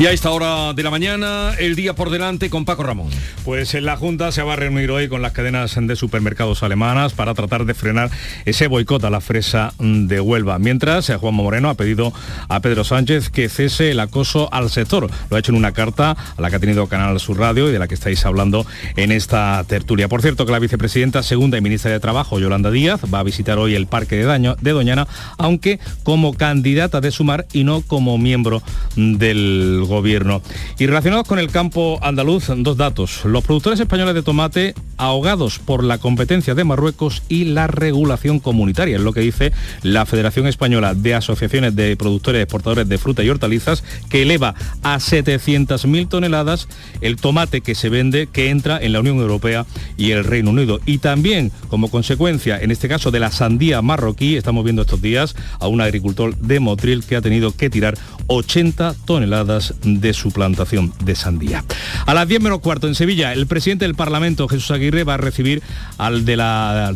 Y a esta hora de la mañana, el día por delante con Paco Ramón. Pues en la Junta se va a reunir hoy con las cadenas de supermercados alemanas para tratar de frenar ese boicot a la fresa de Huelva. Mientras, eh, Juan Moreno ha pedido a Pedro Sánchez que cese el acoso al sector. Lo ha hecho en una carta a la que ha tenido Canal Sur Radio y de la que estáis hablando en esta tertulia. Por cierto, que la vicepresidenta segunda y ministra de Trabajo, Yolanda Díaz, va a visitar hoy el Parque de, Daño, de Doñana, aunque como candidata de Sumar y no como miembro del gobierno. Y relacionados con el campo andaluz, dos datos. Los productores españoles de tomate ahogados por la competencia de Marruecos y la regulación comunitaria, es lo que dice la Federación Española de Asociaciones de Productores Exportadores de Fruta y Hortalizas, que eleva a 700.000 toneladas el tomate que se vende, que entra en la Unión Europea y el Reino Unido. Y también, como consecuencia, en este caso de la sandía marroquí, estamos viendo estos días a un agricultor de Motril que ha tenido que tirar 80 toneladas de su plantación de sandía. A las 10 menos cuarto en Sevilla, el presidente del Parlamento, Jesús Aguirre, va a recibir al del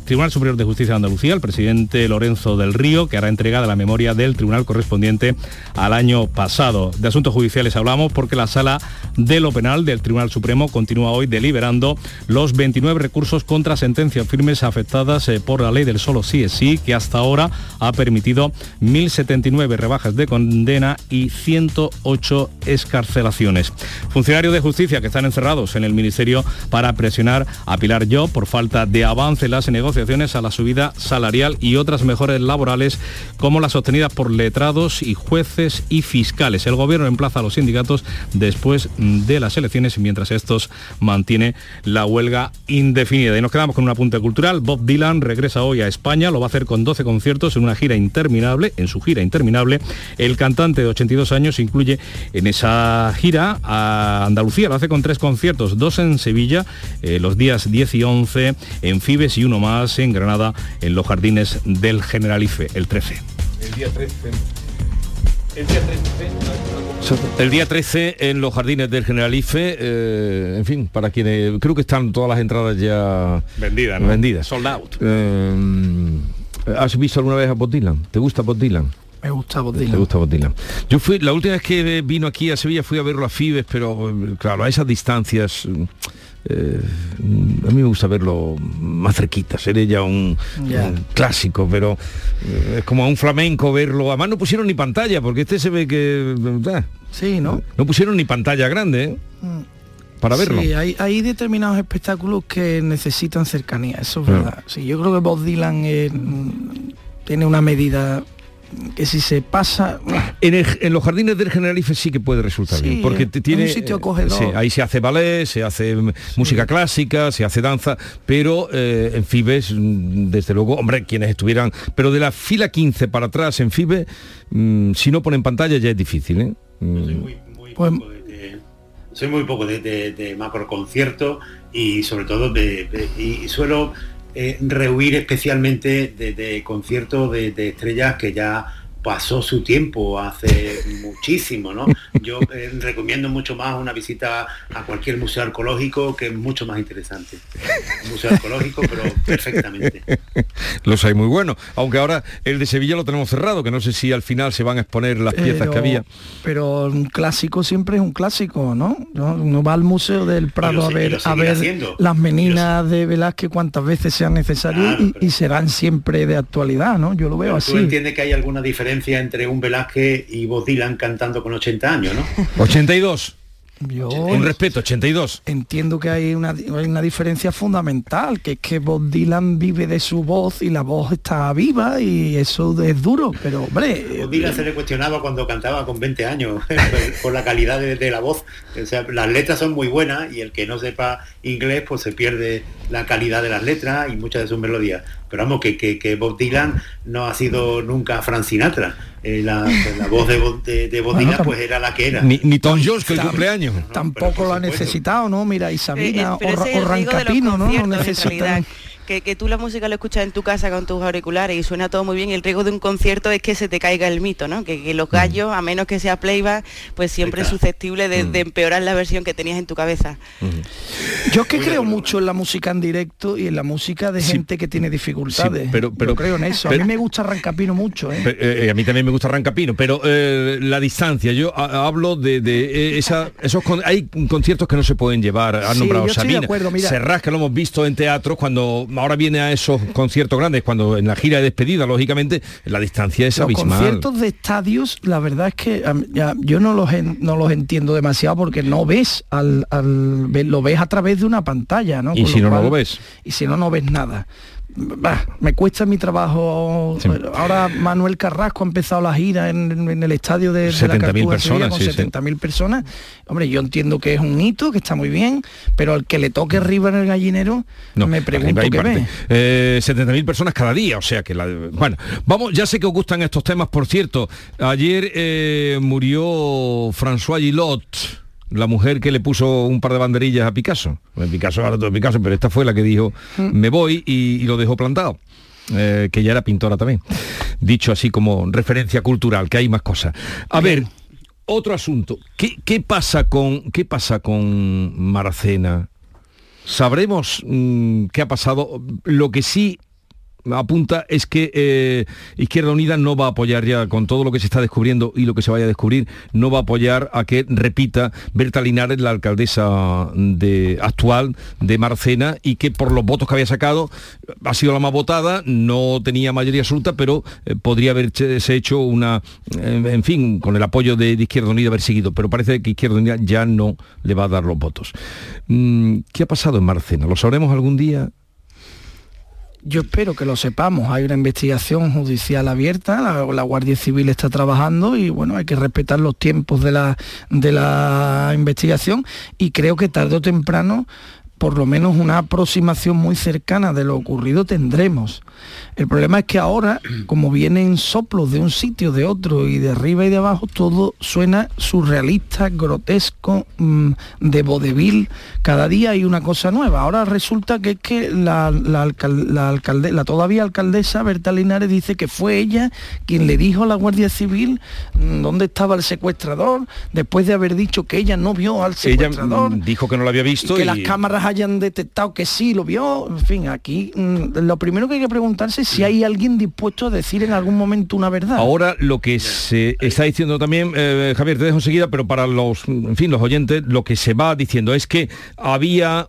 Tribunal Superior de Justicia de Andalucía, el presidente Lorenzo del Río, que hará entrega de la memoria del tribunal correspondiente al año pasado. De asuntos judiciales hablamos porque la sala de lo penal del Tribunal Supremo continúa hoy deliberando los 29 recursos contra sentencias firmes afectadas eh, por la ley del solo sí es sí, que hasta ahora ha permitido 1.079 rebajas de condena y 108 escarcelaciones. Funcionarios de justicia que están encerrados en el Ministerio para presionar a Pilar Yo por falta de avance en las negociaciones a la subida salarial y otras mejores laborales como las obtenidas por letrados y jueces y fiscales. El gobierno emplaza a los sindicatos después de las elecciones mientras estos mantiene la huelga indefinida. Y nos quedamos con un apunte cultural. Bob Dylan regresa hoy a España, lo va a hacer con 12 conciertos en una gira interminable, en su gira interminable. El cantante de 82 años incluye en esa gira a Andalucía, lo hace con tres conciertos, dos en Sevilla, eh, los días 10 y 11, en Fibes y uno más en Granada, en los jardines del Generalife, el 13. El día 13. El día 13. El día 13 en los jardines del Generalife, eh, en fin, para quienes creo que están todas las entradas ya vendidas, ¿no? vendidas. Sold out. Eh, ¿Has visto alguna vez a Bob Dylan? ¿Te gusta Bob Dylan? Me gusta Bob Dylan. Me gusta Bob Dylan. Yo fui, la última vez que vino aquí a Sevilla fui a verlo a Fibes, pero eh, claro, a esas distancias. eh, a mí me gusta verlo más cerquita, ser ya un, clásico, pero eh, es como a un flamenco verlo. Además no pusieron ni pantalla, porque este se ve que... eh, Sí, ¿no? no pusieron ni pantalla grande ¿eh? para verlo. Sí, hay, hay determinados espectáculos que necesitan cercanía, eso es Claro. verdad. Sí, yo creo que Bob Dylan mm, tiene una medida que si se pasa... En, el- en los jardines del Generalife sí que puede resultar Sí, bien, porque te tiene un sitio eh, acogedor. sí, ahí se hace ballet, se hace música clásica, se hace danza, pero eh, en Fibes, mm, desde luego, hombre, quienes estuvieran, pero de la fila 15 para atrás en Fibes, mm, si no ponen pantalla ya es difícil, ¿eh? Mm, Pues, soy muy poco de, de, de macro concierto y sobre todo de, de- y suelo eh, rehuir especialmente de, conciertos de, de estrellas que ya pasó su tiempo hace muchísimo, ¿no? Yo eh, recomiendo mucho más una visita a cualquier museo arqueológico que es mucho más interesante. Un museo arqueológico, pero perfectamente. Los hay muy buenos, aunque ahora el de Sevilla lo tenemos cerrado, que no sé si al final se van a exponer las piezas pero- que había. Pero un clásico siempre es un clásico, ¿no? ¿No? Uno va al Museo del Prado lo a ver, a ver haciendo. las meninas de Velázquez cuantas veces sean necesarias Claro, y, y serán siempre de actualidad, ¿no? Yo lo veo Pero así. tú entiendes que hay alguna diferencia entre un Velázquez y Bob Dylan cantando con 80 años, ¿no? 82, Yo un respeto, 82. entiendo que hay una, hay una diferencia fundamental, que es que Bob Dylan vive de su voz y la voz está viva y eso es duro, pero hombre, Bob Dylan se le cuestionaba cuando cantaba con 20 años por la calidad de, de la voz. O sea, las letras son muy buenas y el que no sepa inglés pues se pierde la calidad de las letras y muchas de sus melodías. Pero vamos, que, que, que Bob Dylan no ha sido nunca Frank Sinatra. Eh, la, la voz de, Bob- de, de Bob Bueno, Dylan tam- pues era la que era. Ni, ni Tom Jones, que el cumpleaños. tampoco lo ha necesitado, ¿no? Mira, y Eh, Sabina eh, o, o Rancapino, ¿no? No necesitan... que, que, tú la música la escuchas en tu casa con tus auriculares y suena todo muy bien, el riesgo de un concierto es que se te caiga el mito, ¿no? Que, los mm. gallos, a menos que sea playback, pues siempre es susceptible de, mm. empeorar la versión que tenías en tu cabeza. Mm. Yo es que creo mucho en la música en directo y en la música de gente que tiene dificultades. pero, pero creo en eso. a mí me gusta Rancapino mucho. ¿eh? Eh, a mí también me gusta Rancapino, pero eh, la distancia, yo hablo de, esa, esos hay conciertos que no se pueden llevar. Han nombrado Sabina, Serrat, que lo hemos visto en teatro cuando ahora viene a esos conciertos grandes, cuando en la gira de despedida, lógicamente, la distancia es abismal. Los conciertos de estadios, la verdad es que yo no los, no los entiendo demasiado porque no ves al, lo ves a través de una pantalla, ¿no? Y si no, no lo ves. Y si no, no ves nada me cuesta mi trabajo. Ahora Manuel Carrasco ha empezado la gira en, el estadio de, de la personas, con 70.000 personas. Hombre, yo entiendo que es un hito, que está muy bien, pero al que le toque arriba en el gallinero, no, me pregunto qué ve. Eh, 70.000 personas cada día, o sea que la... Bueno, vamos, ya sé que os gustan estos temas, por cierto. Ayer eh, murió François Gillot la mujer que le puso un par de banderillas a Picasso. Picasso ahora todo Picasso, pero esta fue la que dijo, mm. me voy y, lo dejó plantado. Eh, que ya era pintora también. Dicho así como referencia cultural, que hay más cosas. A ver, otro asunto. ¿Qué, pasa con, qué pasa con Maracena? ¿Sabremos mm, qué ha pasado? Lo que sí apunta es que eh, Izquierda Unida no va a apoyar ya con todo lo que se está descubriendo y lo que se vaya a descubrir, no va a apoyar a que repita Berta Linares, la alcaldesa de, actual de Marcena, y que por los votos que había sacado ha sido la más votada, no tenía mayoría absoluta, pero eh, podría haberse hecho una, en fin, con el apoyo de, Izquierda Unida haber seguido, pero parece que Izquierda Unida ya no le va a dar los votos. Mm, ¿Qué ha pasado en Marcena? ¿Lo sabremos algún día? Yo espero que lo sepamos. Hay una investigación judicial abierta, la, Guardia Civil está trabajando y bueno, hay que respetar los tiempos de la, de la investigación y creo que tarde o temprano por lo menos una aproximación muy cercana de lo ocurrido tendremos. El problema es que ahora, como vienen soplos de un sitio, de otro y de arriba y de abajo, todo suena surrealista, grotesco, mm, de vodevil. Cada día hay una cosa nueva. Ahora resulta que es que la, la, la todavía alcaldesa Berta Linares dice que fue ella quien le dijo a la Guardia Civil mm, dónde estaba el secuestrador, después de haber dicho que ella no vio al secuestrador. Ella dijo que no lo había visto. Y que las cámaras hayan detectado que sí lo vio. En fin, aquí mm, lo primero que hay que preguntarse si hay alguien dispuesto a decir en algún momento una verdad. Ahora lo que se está diciendo también, eh, Javier, te dejo enseguida, pero para los, en fin, los oyentes, lo que se va diciendo es que había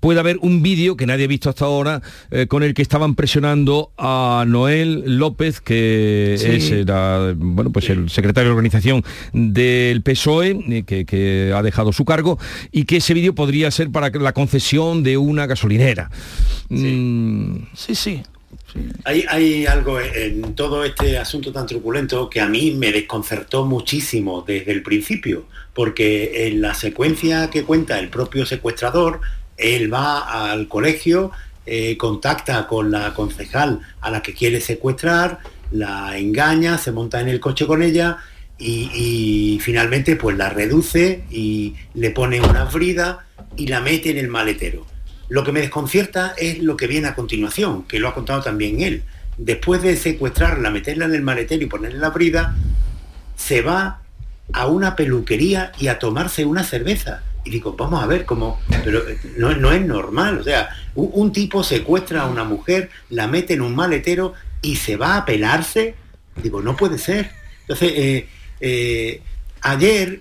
puede haber un vídeo que nadie ha visto hasta ahora eh, con el que estaban presionando a Noel López que es bueno pues el secretario de organización del PSOE eh, que, que, ha dejado su cargo y que ese vídeo podría ser para la concesión de una gasolinera. Sí. Sí, sí. Hay, algo en todo este asunto tan truculento que a mí me desconcertó muchísimo desde el principio, porque en la secuencia que cuenta el propio secuestrador, él va al colegio, eh, contacta con la concejal a la que quiere secuestrar, la engaña, se monta en el coche con ella y, y, finalmente pues la reduce y le pone una brida y la mete en el maletero. Lo que me desconcierta es lo que viene a continuación, que lo ha contado también él. Después de secuestrarla, meterla en el maletero y ponerle la brida, se va a una peluquería y a tomarse una cerveza. Y digo, vamos a ver cómo, pero eh, no, es normal. O sea, un, tipo secuestra a una mujer, la mete en un maletero y se va a pelarse. Digo, no puede ser. Entonces, eh, eh, ayer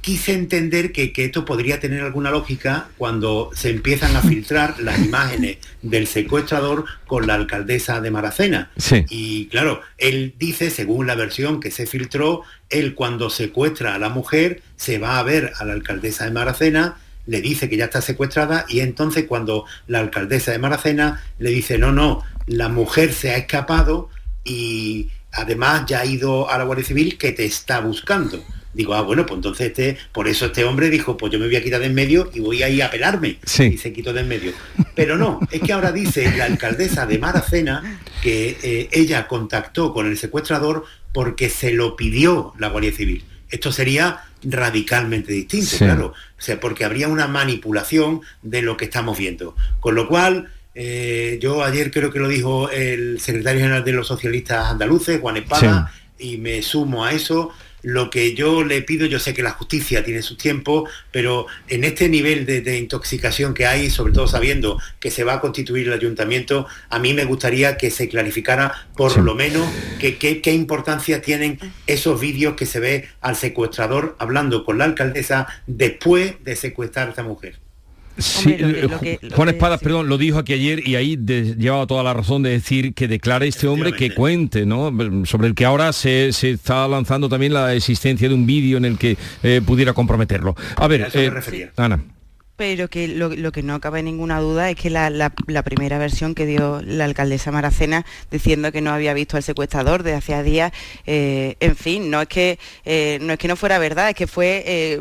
quise entender que, esto podría tener alguna lógica cuando se empiezan a filtrar las imágenes del secuestrador con la alcaldesa de Maracena. Y claro, él dice, según la versión que se filtró, él cuando secuestra a la mujer se va a ver a la alcaldesa de Maracena, le dice que ya está secuestrada y entonces cuando la alcaldesa de Maracena le dice, no, no, la mujer se ha escapado y además ya ha ido a la Guardia Civil que te está buscando digo, ah, bueno, pues entonces este, por eso este hombre dijo, pues yo me voy a quitar de en medio y voy a ir a pelarme. Y se quitó de en medio. Pero no, es que ahora dice la alcaldesa de Maracena que eh, ella contactó con el secuestrador porque se lo pidió la Guardia Civil. Esto sería radicalmente distinto, claro. O sea, porque habría una manipulación de lo que estamos viendo. Con lo cual, Eh, yo ayer creo que lo dijo el secretario general de los socialistas andaluces, Juan Espada, y me sumo a eso. Lo que yo le pido, yo sé que la justicia tiene su tiempo, pero en este nivel de, intoxicación que hay, sobre todo sabiendo que se va a constituir el ayuntamiento, a mí me gustaría que se clarificara por lo menos qué importancia tienen esos vídeos que se ve al secuestrador hablando con la alcaldesa después de secuestrar a esta mujer. Sí, eh, Juan Espadas, perdón, lo dijo aquí ayer y ahí llevaba toda la razón de decir que declare este hombre que cuente, ¿no? Sobre el que ahora se, está lanzando también la existencia de un vídeo en el que eh, pudiera comprometerlo. A ver, eh, Ana pero que lo, que no cabe ninguna duda es que la, primera versión que dio la alcaldesa Maracena diciendo que no había visto al secuestrador desde hacía días, en fin, no es que no es que no fuera verdad, es que fue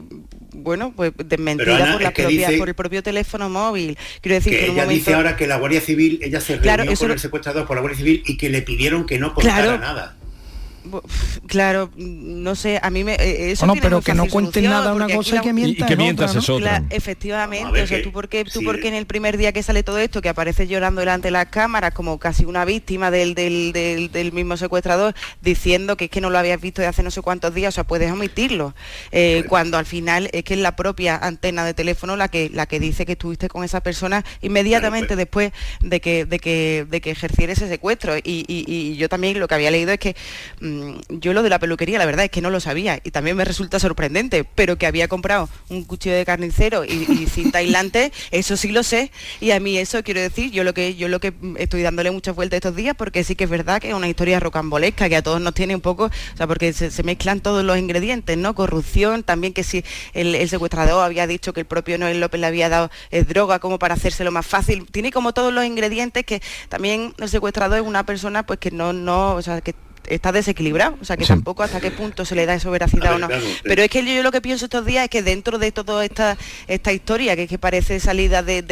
bueno, pues desmentida por, la propia, por el propio teléfono móvil. Quiero decir que, ella dice ahora que la Guardia Civil, ella se reunió con el secuestrador por la Guardia Civil y que le pidieron que no contara nada. Claro, no sé, a mí me eh, eso no, pero que no cuente nada una cosa y que mienta, y que mientas es otra. efectivamente, o sea, tú porque tú porque en el primer día que sale todo esto que aparece llorando delante de las cámaras como casi una víctima del, del, del, mismo secuestrador diciendo que es que no lo habías visto de hace no sé cuántos días, o sea, puedes omitirlo. Eh, cuando al final es que es la propia antena de teléfono la que la que dice que estuviste con esa persona inmediatamente después de que de que de que ejerciera ese secuestro y, y, yo también lo que había leído es que mm, Mm, yo lo de la peluquería, la verdad es que no lo sabía y también me resulta sorprendente, pero que había comprado un cuchillo de carnicero y, cinta aislante, eso sí lo sé. Y a mí eso quiero decir, yo lo que yo lo que estoy dándole muchas vueltas estos días, porque sí que es verdad que es una historia rocambolesca, que a todos nos tiene un poco, o sea, porque se, mezclan todos los ingredientes, ¿no? Corrupción, también que si el, secuestrador había dicho que el propio Noel López le había dado eh, droga como para hacérselo más fácil. Tiene como todos los ingredientes que también el secuestrador es una persona pues que no, no, o sea, que está desequilibrado, o sea que tampoco hasta qué punto se le da eso veracidad o no. Pero es que yo, lo que pienso estos días es que dentro de toda esta, esta historia, que, que parece salida de,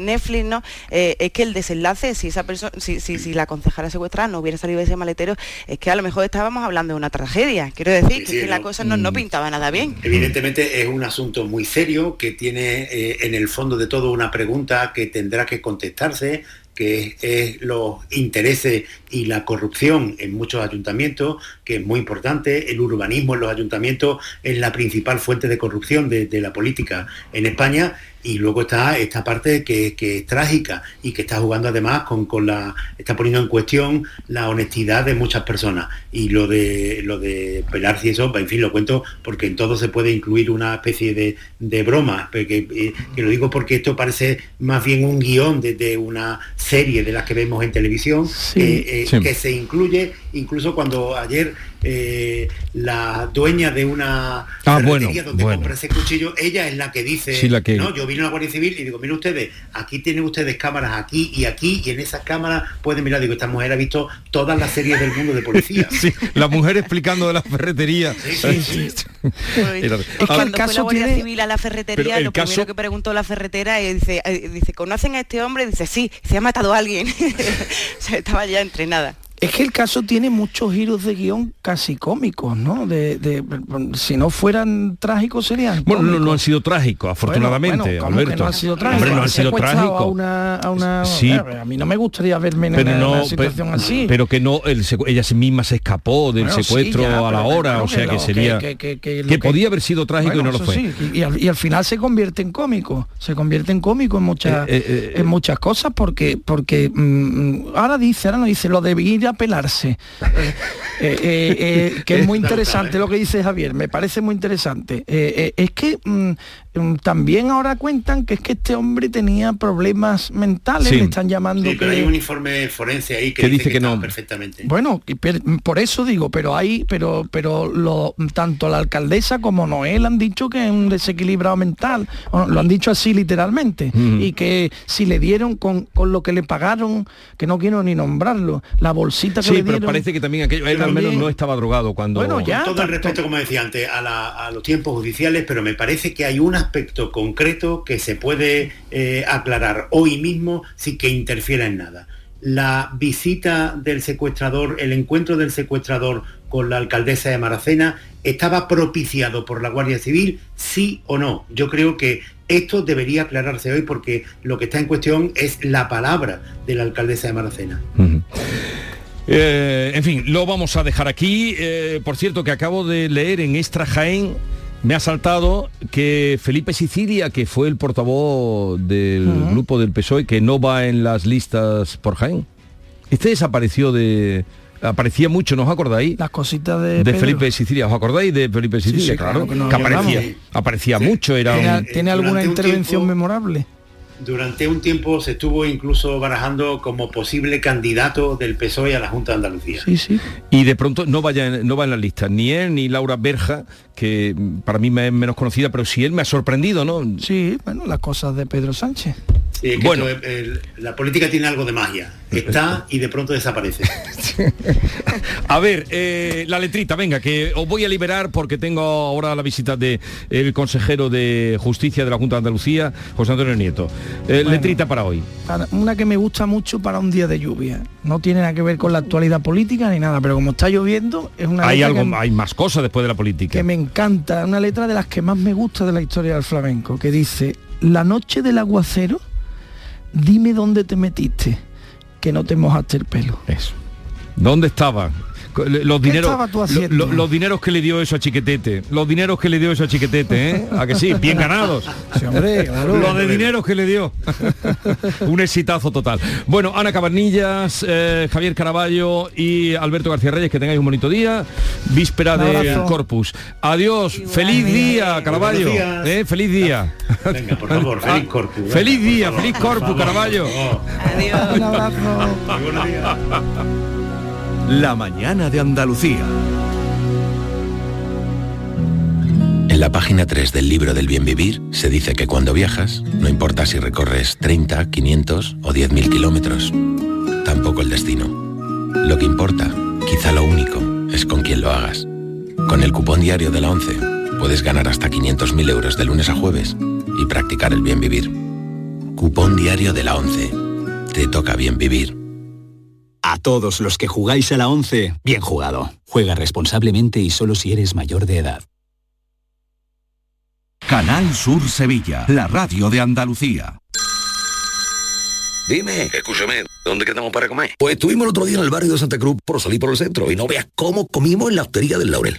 Netflix, ¿no? Eh, es que el desenlace, si esa persona, si, si, la concejala secuestrada no hubiera salido de ese maletero, es que a lo mejor estábamos hablando de una tragedia. Quiero decir que, la cosa no, no, pintaba nada bien. Evidentemente es un asunto muy serio que tiene eh, en el fondo de todo una pregunta que tendrá que contestarse que es los intereses y la corrupción en muchos ayuntamientos, que es muy importante. El urbanismo en los ayuntamientos es la principal fuente de corrupción de, la política en España y luego está esta parte que, es trágica y que está jugando además con, la. está poniendo en cuestión la honestidad de muchas personas. Y lo de lo de pelarse y eso, en fin, lo cuento porque en todo se puede incluir una especie de, broma. Que, eh, que, lo digo porque esto parece más bien un guion de, una serie de las que vemos en televisión, eh, eh, que se incluye incluso cuando ayer eh, la dueña de una ah, donde compra ese cuchillo, ella es la que dice, no, yo vine a la Guardia Civil y digo, miren ustedes, aquí tienen ustedes cámaras aquí y aquí, y en esas cámaras pueden mirar, digo, esta mujer ha visto todas las series del mundo de policía. la mujer explicando de la ferretería. cuando fue la Guardia Civil a la ferretería, lo primero que preguntó la ferretera y dice, eh, dice, ¿conocen a este hombre? dice, sí, se ha matado a alguien. se estaba ya entrenada. Es que el caso tiene muchos giros de guion casi cómicos, ¿no? De, si no fueran trágicos serían. Bueno, no, han sido trágicos, afortunadamente, Alberto. no han sido trágicos. no han sido trágicos. A, una, a, mí no me gustaría verme en una, situación así. Pero que no, ella misma se escapó del secuestro a la hora, o sea que, sería que, podía haber sido trágico y no lo fue. Y, al, final se convierte en cómico, se convierte en cómico en muchas, eh, eh, eh, en muchas cosas porque porque mm, mm, ahora dice, ahora no dice lo de ir a pelarse. Eh, eh, eh, que es muy interesante lo que dice Javier, me parece muy interesante. es que mm, también ahora cuentan que es que este hombre tenía problemas mentales, le están llamando. Sí, pero hay un informe forense ahí que, dice, que, no perfectamente. Bueno, por eso digo, pero hay, pero, pero lo, tanto la alcaldesa como Noel han dicho que es un desequilibrado mental, lo han dicho así literalmente, y que si le dieron con, con lo que le pagaron, que no quiero ni nombrarlo, la bolsita sí, pero parece que también aquello, él al menos no estaba drogado cuando... Bueno, ya. todo el respeto, como decía antes, a, los tiempos judiciales, pero me parece que hay un aspecto concreto que se puede eh, aclarar hoy mismo sin que interfiera en nada la visita del secuestrador, el encuentro del secuestrador con la alcaldesa de Maracena estaba propiciado por la Guardia Civil, sí o no. Yo creo que esto debería aclararse hoy porque lo que está en cuestión es la palabra de la alcaldesa de Maracena. Eh, en fin, lo vamos a dejar aquí. Eh, por cierto, que acabo de leer en Extra Jaén, me ha saltado que Felipe Sicilia, que fue el portavoz del grupo del PSOE, que no va en las listas por Jaén. Este desapareció de, aparecía mucho, ¿no os acordáis? Las cositas de, de Felipe Sicilia, ¿os acordáis de Felipe Sicilia? claro, que, aparecía, aparecía mucho, era ¿Tiene, alguna intervención memorable? Durante un tiempo se estuvo incluso barajando como posible candidato del PSOE a la Junta de Andalucía. Sí, sí. Y de pronto no vaya no va en la lista, ni él ni Laura Berja, que para mí me es menos conocida, pero sí él me ha sorprendido, ¿no? Sí, bueno, las cosas de Pedro Sánchez bueno, la política tiene algo de magia. Está y de pronto desaparece. a ver, eh, la letrita, venga, que os voy a liberar porque tengo ahora la visita del el consejero de Justicia de la Junta de Andalucía, José Antonio Nieto. Eh, letrita para hoy. Una que me gusta mucho para un día de lluvia. No tiene nada que ver con la actualidad política ni nada, pero como está lloviendo, es una hay algo, hay más cosas después de la política. Que me encanta, una letra de las que más me gusta de la historia del flamenco, que dice, la noche del aguacero dime dónde te metiste, que no te mojaste el pelo. Eso. ¿Dónde estaba? Los dineros los dineros que le dio eso a Chiquetete los dineros que le dio eso a Chiquetete ¿eh? a que sí bien ganados. Los de dineros que le dio. Un exitazo total. Bueno Ana Cabanillas eh, Javier Caraballo y Alberto García Reyes que tengáis un bonito día. Víspera del Corpus. Adiós. Feliz día Caraballo. ¿eh? feliz día. Venga, por favor, feliz ah, Corpus. Feliz día, feliz Corpus, Caraballo. Adiós. Un abrazo. La mañana de Andalucía. En la página 3 del libro del bien vivir se dice que cuando viajas, no importa si recorres 30, 500 o 10.000 kilómetros, tampoco el destino. Lo que importa, quizá lo único, es con quién lo hagas. Con el cupón diario de la 11 puedes ganar hasta 500.000 euros de lunes a jueves y practicar el bien vivir. Cupón diario de la 11. Te toca bien vivir. A todos los que jugáis a la 11, bien jugado. Juega responsablemente y solo si eres mayor de edad. Canal Sur Sevilla, la radio de Andalucía. Dime, escúchame, ¿dónde quedamos para comer? Pues estuvimos el otro día en el barrio de Santa Cruz por salir por el centro y no veas cómo comimos en la hostería del Laurel.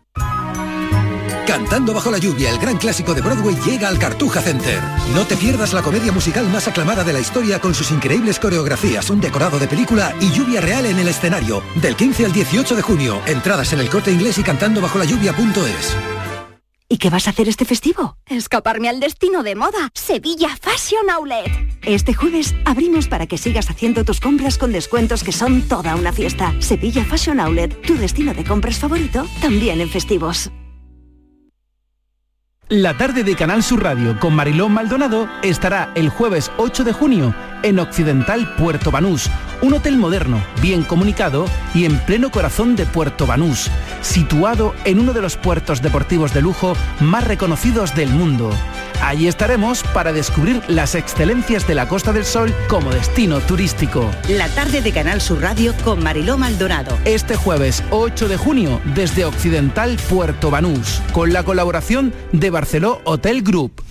Cantando bajo la lluvia, el gran clásico de Broadway llega al Cartuja Center. No te pierdas la comedia musical más aclamada de la historia con sus increíbles coreografías, un decorado de película y lluvia real en el escenario. Del 15 al 18 de junio. Entradas en el corte inglés y cantando bajo la lluvia.es. ¿Y qué vas a hacer este festivo? Escaparme al destino de moda, Sevilla Fashion Outlet. Este jueves abrimos para que sigas haciendo tus compras con descuentos que son toda una fiesta. Sevilla Fashion Outlet, tu destino de compras favorito, también en festivos. La tarde de Canal Sur Radio con Mariló Maldonado estará el jueves 8 de junio en Occidental Puerto Banús, un hotel moderno, bien comunicado y en pleno corazón de Puerto Banús, situado en uno de los puertos deportivos de lujo más reconocidos del mundo. Allí estaremos para descubrir las excelencias de la Costa del Sol como destino turístico. La tarde de Canal Sur Radio con Mariló Maldonado. Este jueves 8 de junio desde Occidental Puerto Banús, con la colaboración de Barceló Hotel Group.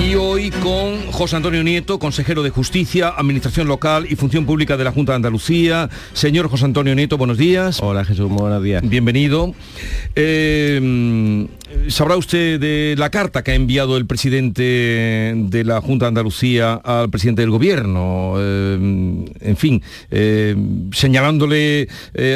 Y hoy con José Antonio Nieto, consejero de Justicia, Administración Local y Función Pública de la Junta de Andalucía. Señor José Antonio Nieto, buenos días. Hola Jesús, muy buenos días. Bienvenido. Eh, Sabrá usted de la carta que ha enviado el presidente de la Junta de Andalucía al presidente del Gobierno, eh, en fin, eh, señalándole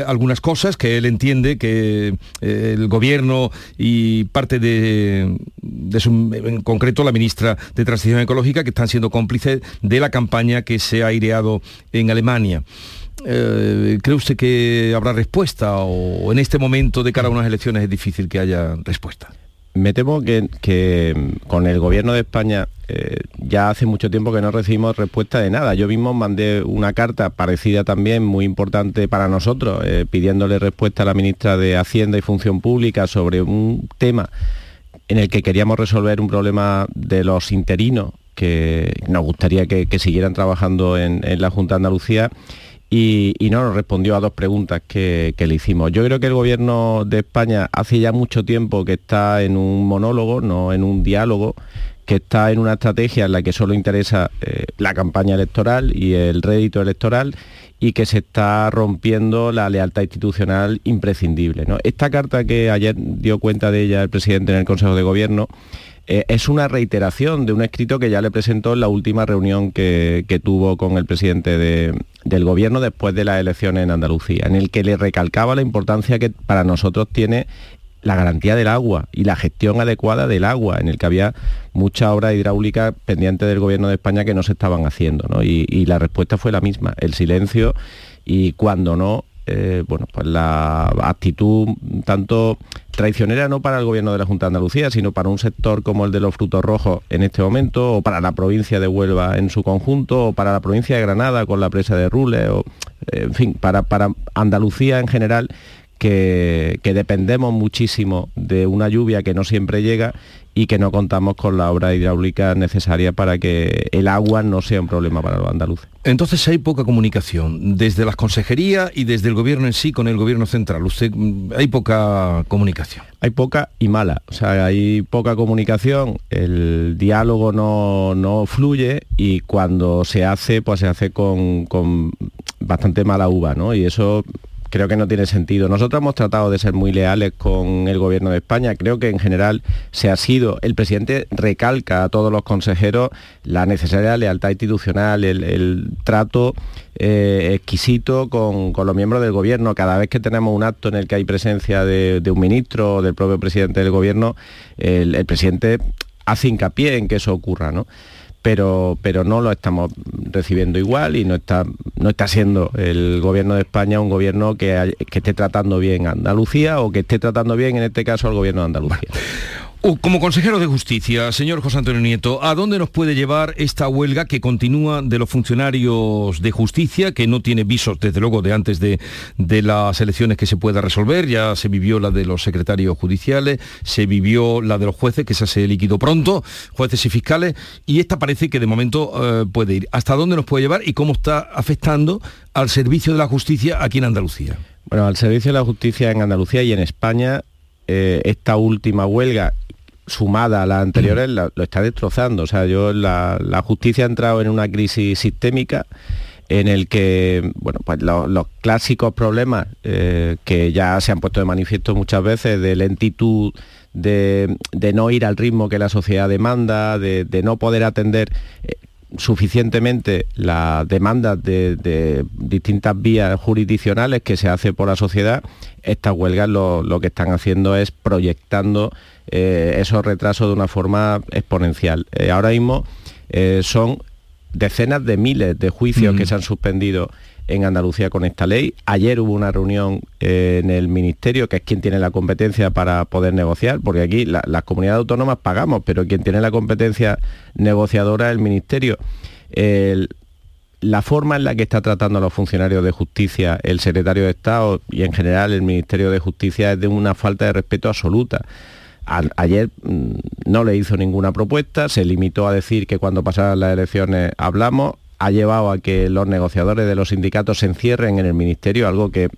algunas cosas que él entiende que el Gobierno y parte de, de su, en concreto la ministra de Transición Ecológica, que están siendo cómplices de la campaña que se ha aireado en Alemania. Eh, ¿Cree usted que habrá respuesta o en este momento de cara a unas elecciones es difícil que haya respuesta? Me temo que, con el gobierno de España eh, ya hace mucho tiempo que no recibimos respuesta de nada. Yo mismo mandé una carta parecida también, muy importante para nosotros, eh, pidiéndole respuesta a la ministra de Hacienda y Función Pública sobre un tema en el que queríamos resolver un problema de los interinos que nos gustaría que, siguieran trabajando en, la Junta de Andalucía y, no nos respondió a dos preguntas que, le hicimos. Yo creo que el gobierno de España hace ya mucho tiempo que está en un monólogo, no en un diálogo, que está en una estrategia en la que solo interesa eh, la campaña electoral y el rédito electoral y que se está rompiendo la lealtad institucional imprescindible. Esta carta que ayer dio cuenta de ella el presidente en el Consejo de Gobierno eh, es una reiteración de un escrito que ya le presentó en la última reunión que, tuvo con el presidente del gobierno después de las elecciones en Andalucía, en el que le recalcaba la importancia que para nosotros tiene la garantía del agua y la gestión adecuada del agua, en el que había mucha obra hidráulica pendiente del gobierno de España que no se estaban haciendo. Y, la respuesta fue la misma, el silencio y cuando no, eh, bueno, pues la actitud tanto traicionera no para el gobierno de la Junta de Andalucía, sino para un sector como el de los frutos rojos en este momento, o para la provincia de Huelva en su conjunto, o para la provincia de Granada con la presa de Rules, o en fin, para, para Andalucía en general, que, que, dependemos muchísimo de una lluvia que no siempre llega y que no contamos con la obra hidráulica necesaria para que el agua no sea un problema para los andaluces. Entonces hay poca comunicación desde las consejerías y desde el gobierno en sí con el gobierno central. Usted mm, hay poca comunicación. Hay poca y mala. O sea, hay poca comunicación, el diálogo no, fluye y cuando se hace, pues se hace con, con bastante mala uva, ¿no? Y eso creo que no tiene sentido. Nosotros hemos tratado de ser muy leales con el gobierno de España. Creo que en general se ha sido. El presidente recalca a todos los consejeros la necesaria lealtad institucional, el, trato eh, exquisito con, los miembros del gobierno. Cada vez que tenemos un acto en el que hay presencia de, un ministro o del propio presidente del gobierno, el, el presidente hace hincapié en que eso ocurra. ¿no? Pero, pero no lo estamos recibiendo igual y no está, no está siendo el gobierno de España un gobierno que, que esté tratando bien a Andalucía o que esté tratando bien en este caso al gobierno de Andalucía. Uh, como consejero de justicia, señor José Antonio Nieto, ¿a dónde nos puede llevar esta huelga que continúa de los funcionarios de justicia, que no tiene visos desde luego de antes de, las elecciones que se pueda resolver? Ya se vivió la de los secretarios judiciales, se vivió la de los jueces, que se hace líquido pronto, jueces y fiscales, y esta parece que de momento eh, puede ir. ¿Hasta dónde nos puede llevar y cómo está afectando al servicio de la justicia aquí en Andalucía? Bueno, al servicio de la justicia en Andalucía y en España eh, esta última huelga sumada a las anteriores, lo está destrozando. O sea, yo la, justicia ha entrado en una crisis sistémica en el que bueno, pues los, clásicos problemas eh, que ya se han puesto de manifiesto muchas veces de lentitud, de, no ir al ritmo que la sociedad demanda, de, no poder atender eh, suficientemente las demandas de, distintas vías jurisdiccionales que se hace por la sociedad, estas huelgas lo, que están haciendo es proyectando eh, esos retrasos de una forma exponencial. Eh, ahora mismo eh, son decenas de miles de juicios que se han suspendido en Andalucía con esta ley. Ayer hubo una reunión en el Ministerio, que es quien tiene la competencia para poder negociar, porque aquí las comunidades autónomas pagamos, pero quien tiene la competencia negociadora es el Ministerio. la forma en la que está tratando a los funcionarios de justicia el secretario de Estado y en general el Ministerio de Justicia es de una falta de respeto absoluta. Ayer mm, no le hizo ninguna propuesta, se limitó a decir que cuando pasaran las elecciones hablamos, ha llevado a que los negociadores de los sindicatos se encierren en el ministerio, algo que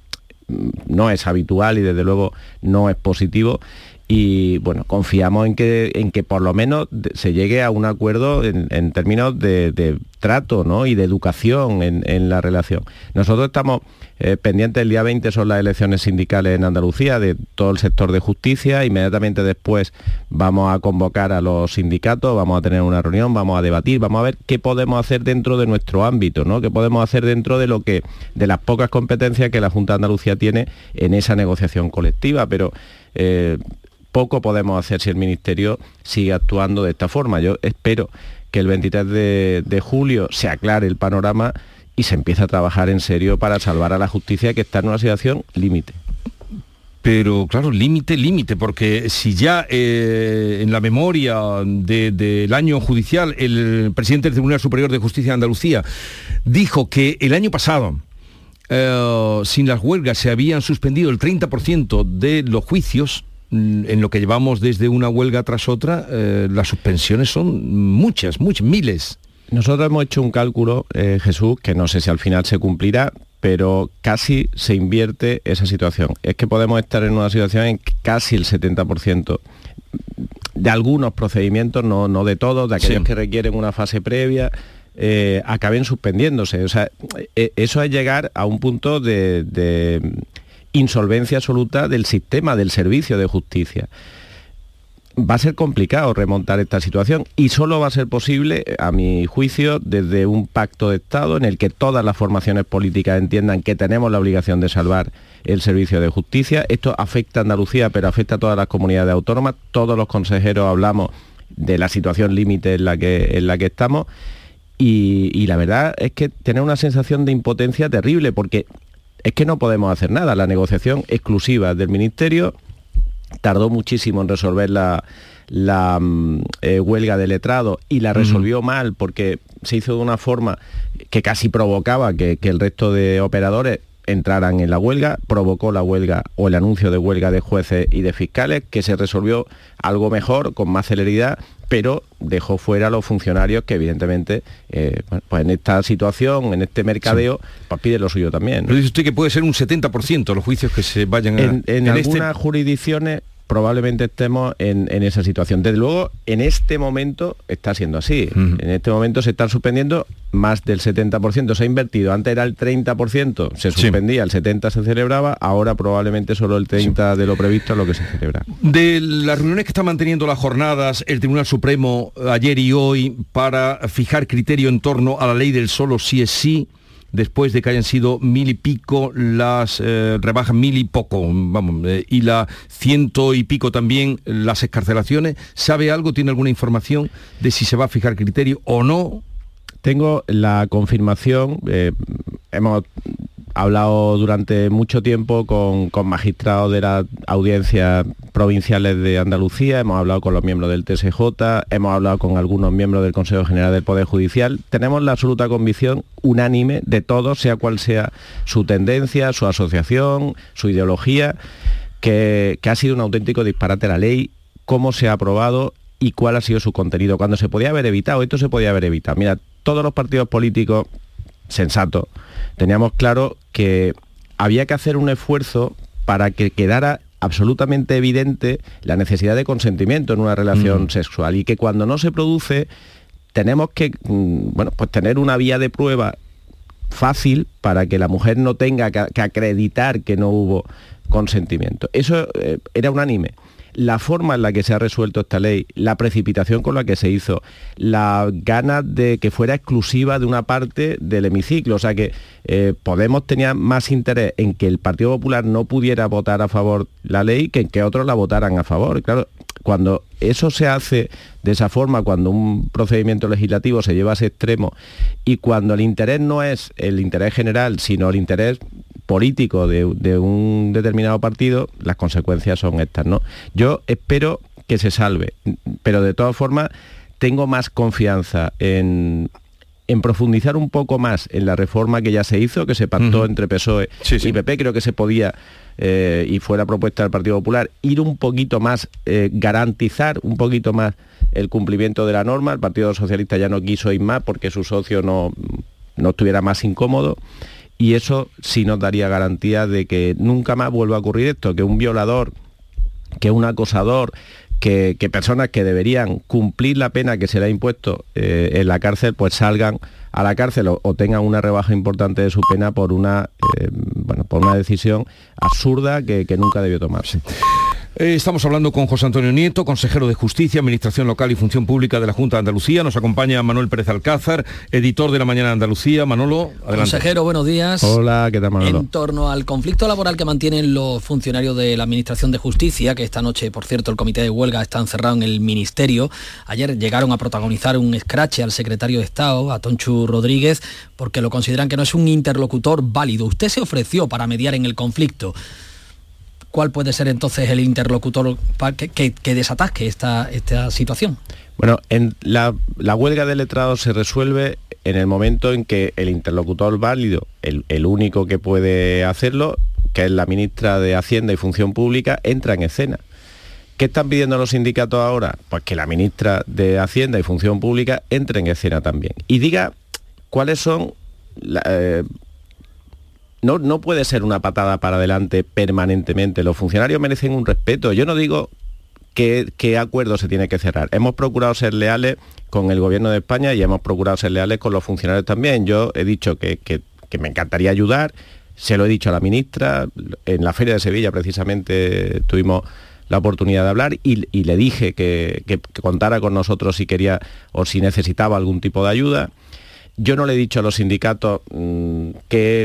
mm, no es habitual y desde luego no es positivo y bueno, confiamos en que, en que por lo menos se llegue a un acuerdo en, términos de, trato ¿no? y de educación en, la relación. Nosotros estamos eh, pendientes, el día 20 son las elecciones sindicales en Andalucía de todo el sector de justicia, inmediatamente después vamos a convocar a los sindicatos, vamos a tener una reunión, vamos a debatir, vamos a ver qué podemos hacer dentro de nuestro ámbito, ¿no? qué podemos hacer dentro de lo que, de las pocas competencias que la Junta de Andalucía tiene en esa negociación colectiva, pero eh, poco podemos hacer si el Ministerio sigue actuando de esta forma. Yo espero que el 23 de, julio se aclare el panorama y se empiece a trabajar en serio para salvar a la justicia que está en una situación límite. Pero claro, límite, límite, porque si ya eh, en la memoria del año judicial el presidente del Tribunal Superior de Justicia de Andalucía dijo que el año pasado eh, sin las huelgas se habían suspendido el 30% de los juicios, Mm, en lo que llevamos desde una huelga tras otra, eh, las suspensiones son muchas, muchas, miles. Nosotros hemos hecho un cálculo, eh, Jesús, que no sé si al final se cumplirá, pero casi se invierte esa situación. Es que podemos estar en una situación en casi el 70% de algunos procedimientos, no, no de todos, de aquellos que requieren una fase previa, eh, acaben suspendiéndose. O sea, eso es llegar a un punto de insolvencia absoluta del sistema del servicio de justicia. Va a ser complicado remontar esta situación y solo va a ser posible, a mi juicio, desde un pacto de Estado en el que todas las formaciones políticas entiendan que tenemos la obligación de salvar el servicio de justicia. Esto afecta a Andalucía, pero afecta a todas las comunidades autónomas. Todos los consejeros hablamos de la situación límite en, la que, en la que estamos. Y, y, la verdad es que tener una sensación de impotencia terrible, porque es que no podemos hacer nada. La negociación exclusiva del Ministerio tardó muchísimo en resolver la, mm, eh, huelga de letrado y la resolvió mal porque se hizo de una forma que casi provocaba que, que el resto de operadores entraran en la huelga, provocó la huelga o el anuncio de huelga de jueces y de fiscales, que se resolvió algo mejor, con más celeridad, pero dejó fuera a los funcionarios que evidentemente eh, pues en esta situación, en este mercadeo, pues pide lo suyo también. Pero dice usted que puede ser un 70% los juicios que se vayan a... En, en, este algunas jurisdicciones probablemente estemos en, esa situación. Desde luego, en este momento está siendo así. En este momento se están suspendiendo más del 70%. Se ha invertido. Antes era el 30%, se suspendía, el 70% se celebraba, ahora probablemente solo el 30% de lo previsto es lo que se celebra. De las reuniones que está manteniendo las jornadas el Tribunal Supremo ayer y hoy para fijar criterio en torno a la ley del solo sí es sí, después de que hayan sido mil y pico las eh, rebajas, mil y poco, vamos, eh, y la ciento y pico también las escarcelaciones. ¿Sabe algo, tiene alguna información de si se va a fijar criterio o no? Tengo la confirmación, eh, hemos hablado durante mucho tiempo con, magistrados de las audiencias provinciales de Andalucía, hemos hablado con los miembros del TSJ, hemos hablado con algunos miembros del Consejo General del Poder Judicial. Tenemos la absoluta convicción unánime de todos, sea cual sea su tendencia, su asociación, su ideología, que, que ha sido un auténtico disparate la ley, cómo se ha aprobado y cuál ha sido su contenido. Cuando se podía haber evitado, esto se podía haber evitado. Mira, todos los partidos políticos sensatos teníamos claro que había que hacer un esfuerzo para que quedara absolutamente evidente la necesidad de consentimiento en una relación sexual y que cuando no se produce tenemos que mm, bueno, pues tener una vía de prueba fácil para que la mujer no tenga que, acreditar que no hubo consentimiento. Eso eh, era unánime la forma en la que se ha resuelto esta ley, la precipitación con la que se hizo, la ganas de que fuera exclusiva de una parte del hemiciclo. O sea que eh, Podemos tenía más interés en que el Partido Popular no pudiera votar a favor la ley que en que otros la votaran a favor. Claro, cuando eso se hace de esa forma, cuando un procedimiento legislativo se lleva a ese extremo y cuando el interés no es el interés general, sino el interés político de, un determinado partido, las consecuencias son estas. ¿no? Yo espero que se salve, pero de todas formas tengo más confianza en, en profundizar un poco más en la reforma que ya se hizo, que se pactó entre PSOE y PP, creo que se podía, eh, y fue la propuesta del Partido Popular, ir un poquito más, eh, garantizar un poquito más el cumplimiento de la norma. El Partido Socialista ya no quiso ir más porque su socio no, no estuviera más incómodo. Y eso sí nos daría garantía de que nunca más vuelva a ocurrir esto, que un violador, que un acosador, que, personas que deberían cumplir la pena que se le ha impuesto eh, en la cárcel, pues salgan a la cárcel o, tengan una rebaja importante de su pena por una, eh, bueno, por una decisión absurda que, que nunca debió tomarse. Eh, estamos hablando con José Antonio Nieto, consejero de Justicia, Administración Local y Función Pública de la Junta de Andalucía. Nos acompaña Manuel Pérez Alcázar, editor de La Mañana de Andalucía. Manolo, adelante. Consejero, buenos días. Hola, ¿qué tal Manolo? En torno al conflicto laboral que mantienen los funcionarios de la Administración de Justicia, que esta noche, por cierto, el comité de huelga está encerrado en el Ministerio. Ayer llegaron a protagonizar un escrache al secretario de Estado, a Tonchu Rodríguez, porque lo consideran que no es un interlocutor válido. Usted se ofreció para mediar en el conflicto. ¿Cuál puede ser entonces el interlocutor que, que, desatasque esta, situación? Bueno, en la, huelga de letrados se resuelve en el momento en que el interlocutor válido, el, único que puede hacerlo, que es la ministra de Hacienda y Función Pública, entra en escena. ¿Qué están pidiendo los sindicatos ahora? Pues que la ministra de Hacienda y Función Pública entre en escena también. Y diga cuáles son eh, no, puede ser una patada para adelante permanentemente. Los funcionarios merecen un respeto. Yo no digo qué, acuerdo se tiene que cerrar. Hemos procurado ser leales con el gobierno de España y hemos procurado ser leales con los funcionarios también. Yo he dicho que, me encantaría ayudar, se lo he dicho a la ministra, en la Feria de Sevilla precisamente tuvimos la oportunidad de hablar y, le dije que, que, contara con nosotros si quería o si necesitaba algún tipo de ayuda. Yo no le he dicho a los sindicatos mm,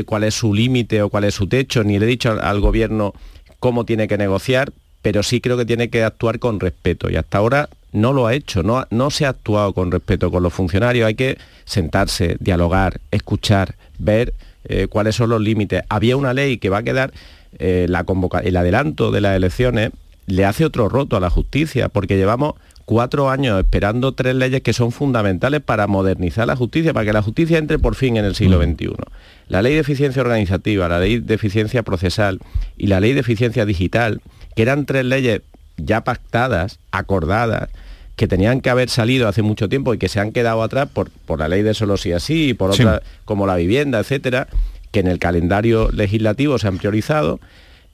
cuál es su límite o cuál es su techo, ni le he dicho al, gobierno cómo tiene que negociar, pero sí creo que tiene que actuar con respeto. Y hasta ahora no lo ha hecho, no, no se ha actuado con respeto con los funcionarios. Hay que sentarse, dialogar, escuchar, ver eh, cuáles son los límites. Había una ley que va a quedar, eh, el adelanto de las elecciones le hace otro roto a la justicia, porque llevamos cuatro años esperando tres leyes que son fundamentales para modernizar la justicia, para que la justicia entre por fin en el siglo XXI. Mm. La ley de eficiencia organizativa, la ley de eficiencia procesal y la ley de eficiencia digital, que eran tres leyes ya pactadas, acordadas, que tenían que haber salido hace mucho tiempo y que se han quedado atrás por, por la ley de solo sí así y por otras como la vivienda, etcétera, que en el calendario legislativo se han priorizado,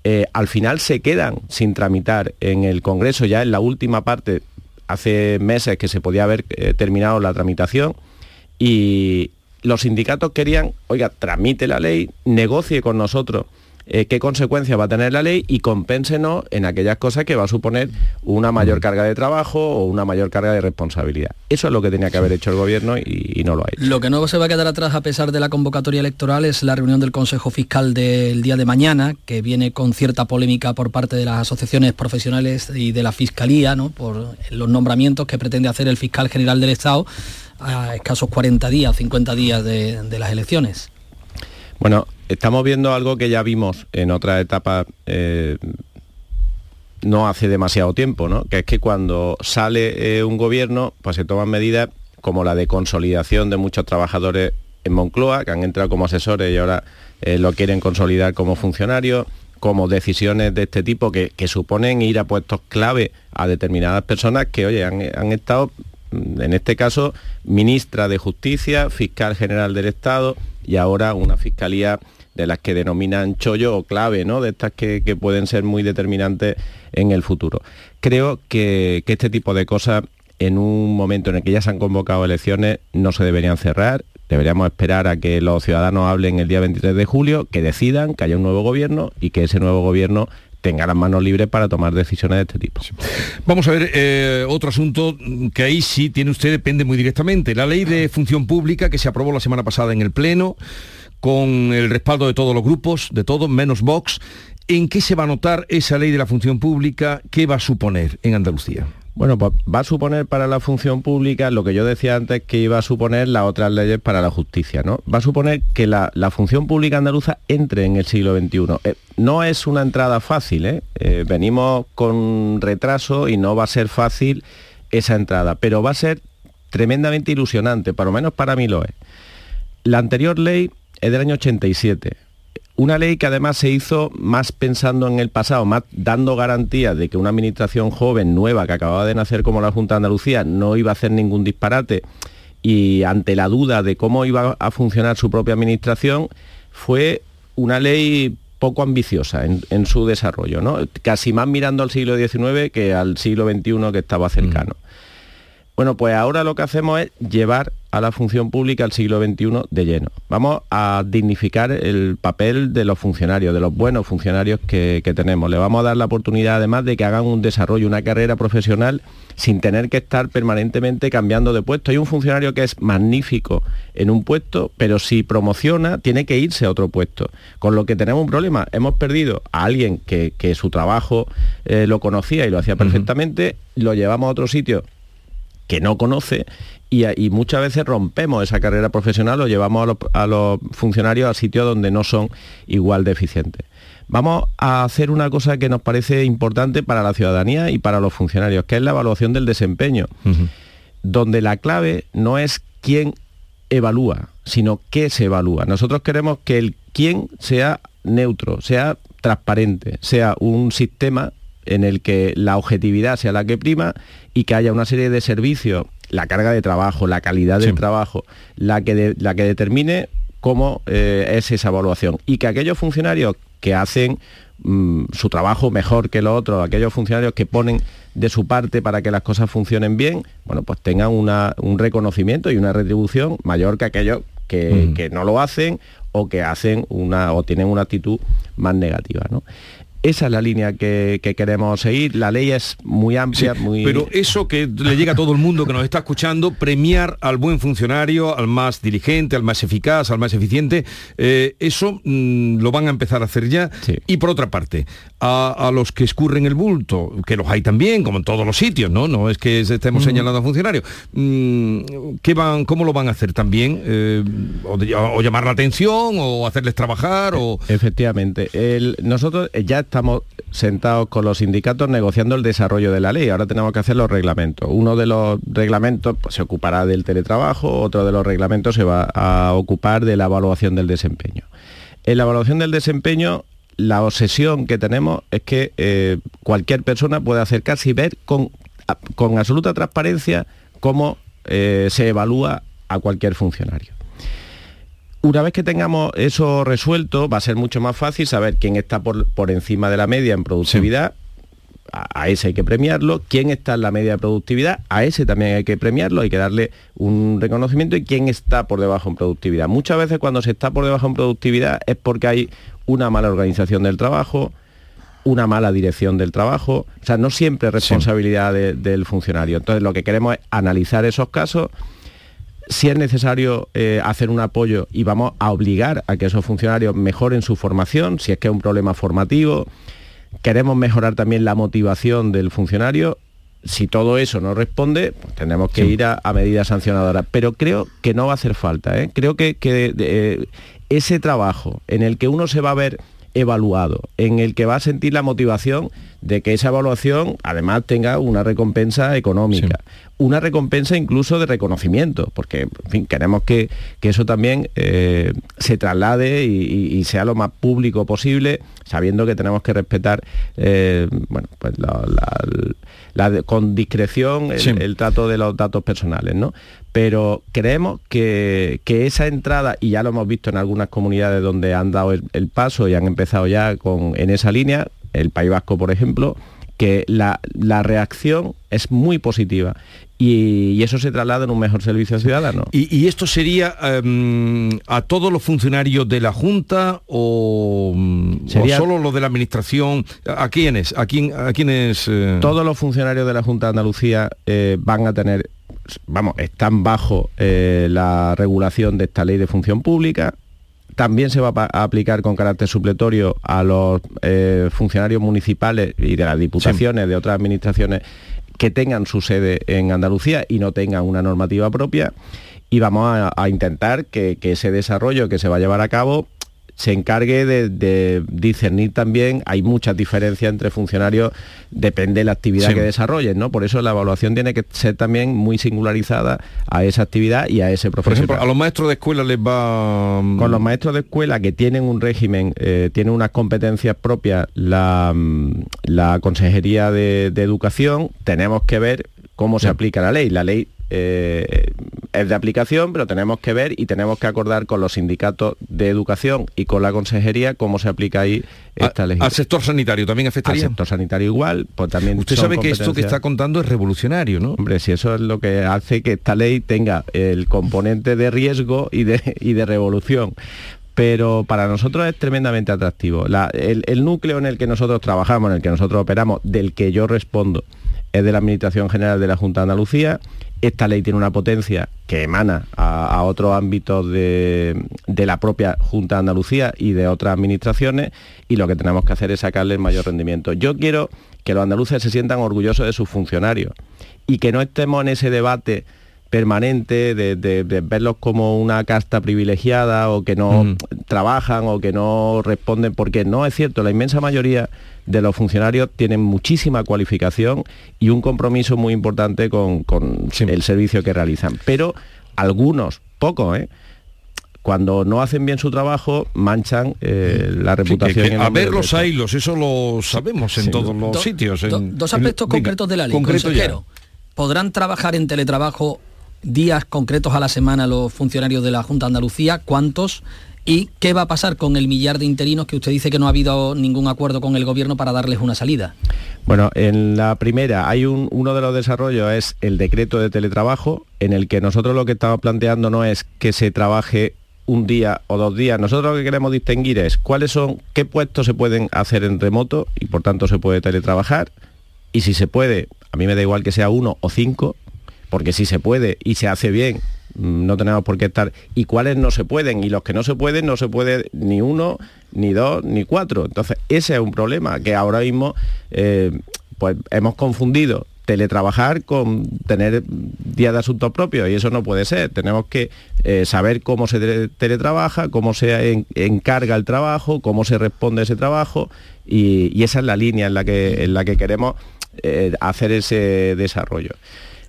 eh, al final se quedan sin tramitar en el Congreso ya en la última parte hace meses que se podía haber eh, terminado la tramitación y los sindicatos querían, oiga, tramite la ley, negocie con nosotros eh, qué consecuencias va a tener la ley y compénsenos en aquellas cosas que va a suponer una mayor carga de trabajo o una mayor carga de responsabilidad. Eso es lo que tenía que haber hecho el gobierno y, no lo ha hecho. Lo que no se va a quedar atrás a pesar de la convocatoria electoral es la reunión del Consejo Fiscal del día de mañana, que viene con cierta polémica por parte de las asociaciones profesionales y de la Fiscalía, ¿no? por los nombramientos que pretende hacer el fiscal general del Estado a escasos 40 días, 50 días de, de las elecciones. Bueno, estamos viendo algo que ya vimos en otra etapa eh, no hace demasiado tiempo, ¿no? que es que cuando sale eh, un gobierno, pues se toman medidas como la de consolidación de muchos trabajadores en Moncloa, que han entrado como asesores y ahora eh, lo quieren consolidar como funcionarios, como decisiones de este tipo que, suponen ir a puestos clave a determinadas personas que, oye, han estado, en este caso, ministra de Justicia, fiscal general del Estado y ahora una fiscalía de las que denominan chollo o clave, ¿no? de estas que, pueden ser muy determinantes en el futuro. Creo que, este tipo de cosas, en un momento en el que ya se han convocado elecciones, no se deberían cerrar. Deberíamos esperar a que los ciudadanos hablen el día 23 de julio, que decidan que haya un nuevo gobierno y que ese nuevo gobierno tenga las manos libres para tomar decisiones de este tipo. Vamos a ver eh, otro asunto que ahí sí tiene usted, depende muy directamente. La ley de función pública que se aprobó la semana pasada en el Pleno con el respaldo de todos los grupos, de todos, menos Vox. ¿En qué se va a notar esa ley de la función pública? ¿Qué va a suponer en Andalucía? Bueno, pues va a suponer para la función pública lo que yo decía antes que iba a suponer las otras leyes para la justicia, ¿no? Va a suponer que la, función pública andaluza entre en el siglo XXI. Eh, no es una entrada fácil, ¿eh? ¿eh? Venimos con retraso y no va a ser fácil esa entrada, pero va a ser tremendamente ilusionante, por lo menos para mí lo es. La anterior ley es del año 87. Una ley que además se hizo más pensando en el pasado, más dando garantías de que una administración joven, nueva, que acababa de nacer como la Junta de Andalucía, no iba a hacer ningún disparate y ante la duda de cómo iba a funcionar su propia administración, fue una ley poco ambiciosa en, su desarrollo, ¿no? casi más mirando al siglo XIX que al siglo XXI que estaba cercano. Bueno, pues ahora lo que hacemos es llevar a la función pública al siglo XXI de lleno. Vamos a dignificar el papel de los funcionarios, de los buenos funcionarios que, tenemos. Le vamos a dar la oportunidad además de que hagan un desarrollo, una carrera profesional sin tener que estar permanentemente cambiando de puesto. Hay un funcionario que es magnífico en un puesto, pero si promociona tiene que irse a otro puesto. Con lo que tenemos un problema. Hemos perdido a alguien que, su trabajo eh, lo conocía y lo hacía perfectamente, lo llevamos a otro sitio que no conoce y, muchas veces rompemos esa carrera profesional o llevamos a los, funcionarios a sitios donde no son igual de eficientes. Vamos a hacer una cosa que nos parece importante para la ciudadanía y para los funcionarios, que es la evaluación del desempeño, donde la clave no es quién evalúa, sino qué se evalúa. Nosotros queremos que el quién sea neutro, sea transparente, sea un sistema en el que la objetividad sea la que prima y que haya una serie de servicios, la carga de trabajo, la calidad del trabajo, la que, la que determine cómo eh, es esa evaluación. Y que aquellos funcionarios que hacen mm, su trabajo mejor que los otros, aquellos funcionarios que ponen de su parte para que las cosas funcionen bien, bueno, pues tengan un reconocimiento y una retribución mayor que aquellos que, que, no lo hacen o que hacen una o tienen una actitud más negativa. ¿no? Esa es la línea que, queremos seguir. La ley es muy amplia, muy... Pero eso que le llega a todo el mundo que nos está escuchando, premiar al buen funcionario, al más diligente, al más eficaz, al más eficiente, eh, eso mm, lo van a empezar a hacer ya. Y por otra parte, a, los que escurren el bulto, que los hay también, como en todos los sitios, ¿no? No es que estemos señalando a funcionarios. Mm, ¿qué van, ¿Cómo lo van a hacer también? Eh, o, llamar la atención, o hacerles trabajar, o... Efectivamente. nosotros ya estamos sentados con los sindicatos negociando el desarrollo de la ley. Ahora tenemos que hacer los reglamentos. Uno de los reglamentos pues, se ocupará del teletrabajo, otro de los reglamentos se va a ocupar de la evaluación del desempeño. En la evaluación del desempeño, la obsesión que tenemos es que eh, cualquier persona puede acercarse y ver con, con absoluta transparencia cómo eh, se evalúa a cualquier funcionario. Una vez que tengamos eso resuelto, va a ser mucho más fácil saber quién está por, encima de la media en productividad. A, ese hay que premiarlo, quién está en la media de productividad, a ese también hay que premiarlo, hay que darle un reconocimiento y quién está por debajo en productividad. Muchas veces cuando se está por debajo en productividad es porque hay una mala organización del trabajo, una mala dirección del trabajo, o sea, no siempre es responsabilidad del funcionario. Entonces lo que queremos es analizar esos casos si es necesario eh, hacer un apoyo y vamos a obligar a que esos funcionarios mejoren su formación, si es que es un problema formativo, queremos mejorar también la motivación del funcionario. Si todo eso no responde, pues tenemos que ir a, medidas sancionadoras. Pero creo que no va a hacer falta. ¿eh? Creo que, eh, ese trabajo en el que uno se va a ver evaluado, en el que va a sentir la motivación de que esa evaluación además tenga una recompensa económica, una recompensa incluso de reconocimiento, porque en fin, queremos que, eso también eh, se traslade y, sea lo más público posible, sabiendo que tenemos que respetar eh, bueno, pues con discreción el, trato de los datos personales. ¿no? Pero creemos que, esa entrada, y ya lo hemos visto en algunas comunidades donde han dado el, paso y han empezado ya con, en esa línea, el País Vasco, por ejemplo, que la, reacción es muy positiva y, eso se traslada en un mejor servicio ciudadano. ¿Y, esto sería em, a todos los funcionarios de la Junta o, solo los de la Administración? ¿A quiénes? ¿A, quién, a quiénes eh? Todos los funcionarios de la Junta de Andalucía eh, van a tener, vamos, están bajo eh, la regulación de esta ley de función pública, también se va a aplicar con carácter supletorio a los eh, funcionarios municipales y de las diputaciones, de otras administraciones que tengan su sede en Andalucía y no tengan una normativa propia. Y vamos a, intentar que, ese desarrollo que se va a llevar a cabo se encargue de, discernir también, hay muchas diferencias entre funcionarios, depende de la actividad que desarrollen, ¿no? Por eso la evaluación tiene que ser también muy singularizada a esa actividad y a ese profesional. Por ejemplo, a los maestros de escuela les va... Mm, Con los maestros de escuela que tienen un régimen, eh, tienen unas competencias propias, la, mm, la Consejería de, Educación, tenemos que ver cómo se aplica la ley. La ley eh, es de aplicación, pero tenemos que ver y tenemos que acordar con los sindicatos de educación y con la consejería cómo se aplica ahí esta ley. ¿Al sector sanitario también afectaría? Al sector sanitario igual, pues también Usted sabe que esto que está contando es revolucionario, ¿no? Hombre, si eso es lo que hace que esta ley tenga el componente de riesgo y de, y de revolución pero para nosotros es tremendamente atractivo. el, el, núcleo en el que nosotros trabajamos, en el que nosotros operamos, del que yo respondo, es de la Administración General de la Junta de Andalucía esta ley tiene una potencia que emana a, otros ámbitos de, la propia Junta de Andalucía y de otras administraciones y lo que tenemos que hacer es sacarle el mayor rendimiento. Yo quiero que los andaluces se sientan orgullosos de sus funcionarios y que no estemos en ese debate permanente de, verlos como una casta privilegiada o que no mm. trabajan o que no responden, porque no es cierto, la inmensa mayoría de los funcionarios tienen muchísima cualificación y un compromiso muy importante con, el servicio que realizan. Pero algunos, pocos, ¿eh? cuando no hacen bien su trabajo, manchan eh, la reputación. a ver los hilos, eso lo sabemos en todos los sitios. dos aspectos concretos de la ley. Concreto ¿Podrán trabajar en teletrabajo días concretos a la semana los funcionarios de la Junta de Andalucía? ¿Cuántos? ¿Y qué va a pasar con el millar de interinos que usted dice que no ha habido ningún acuerdo con el gobierno para darles una salida? Bueno, en la primera hay un, uno de los desarrollos es el decreto de teletrabajo, en el que nosotros lo que estamos planteando no es que se trabaje un día o dos días. Nosotros lo que queremos distinguir es cuáles son, qué puestos se pueden hacer en remoto y por tanto se puede teletrabajar. Y si se puede, a mí me da igual que sea uno o cinco, porque si se puede y se hace bien, Mm, no tenemos por qué estar. ¿Y cuáles no se pueden? Y los que no se pueden, no se puede ni uno, ni dos, ni cuatro. Entonces, ese es un problema que ahora mismo eh, pues hemos confundido teletrabajar con tener días de asuntos propios y eso no puede ser. Tenemos que eh, saber cómo se teletrabaja, cómo se encarga el trabajo, cómo se responde a ese trabajo y, esa es la línea en la que, en la que queremos eh, hacer ese desarrollo.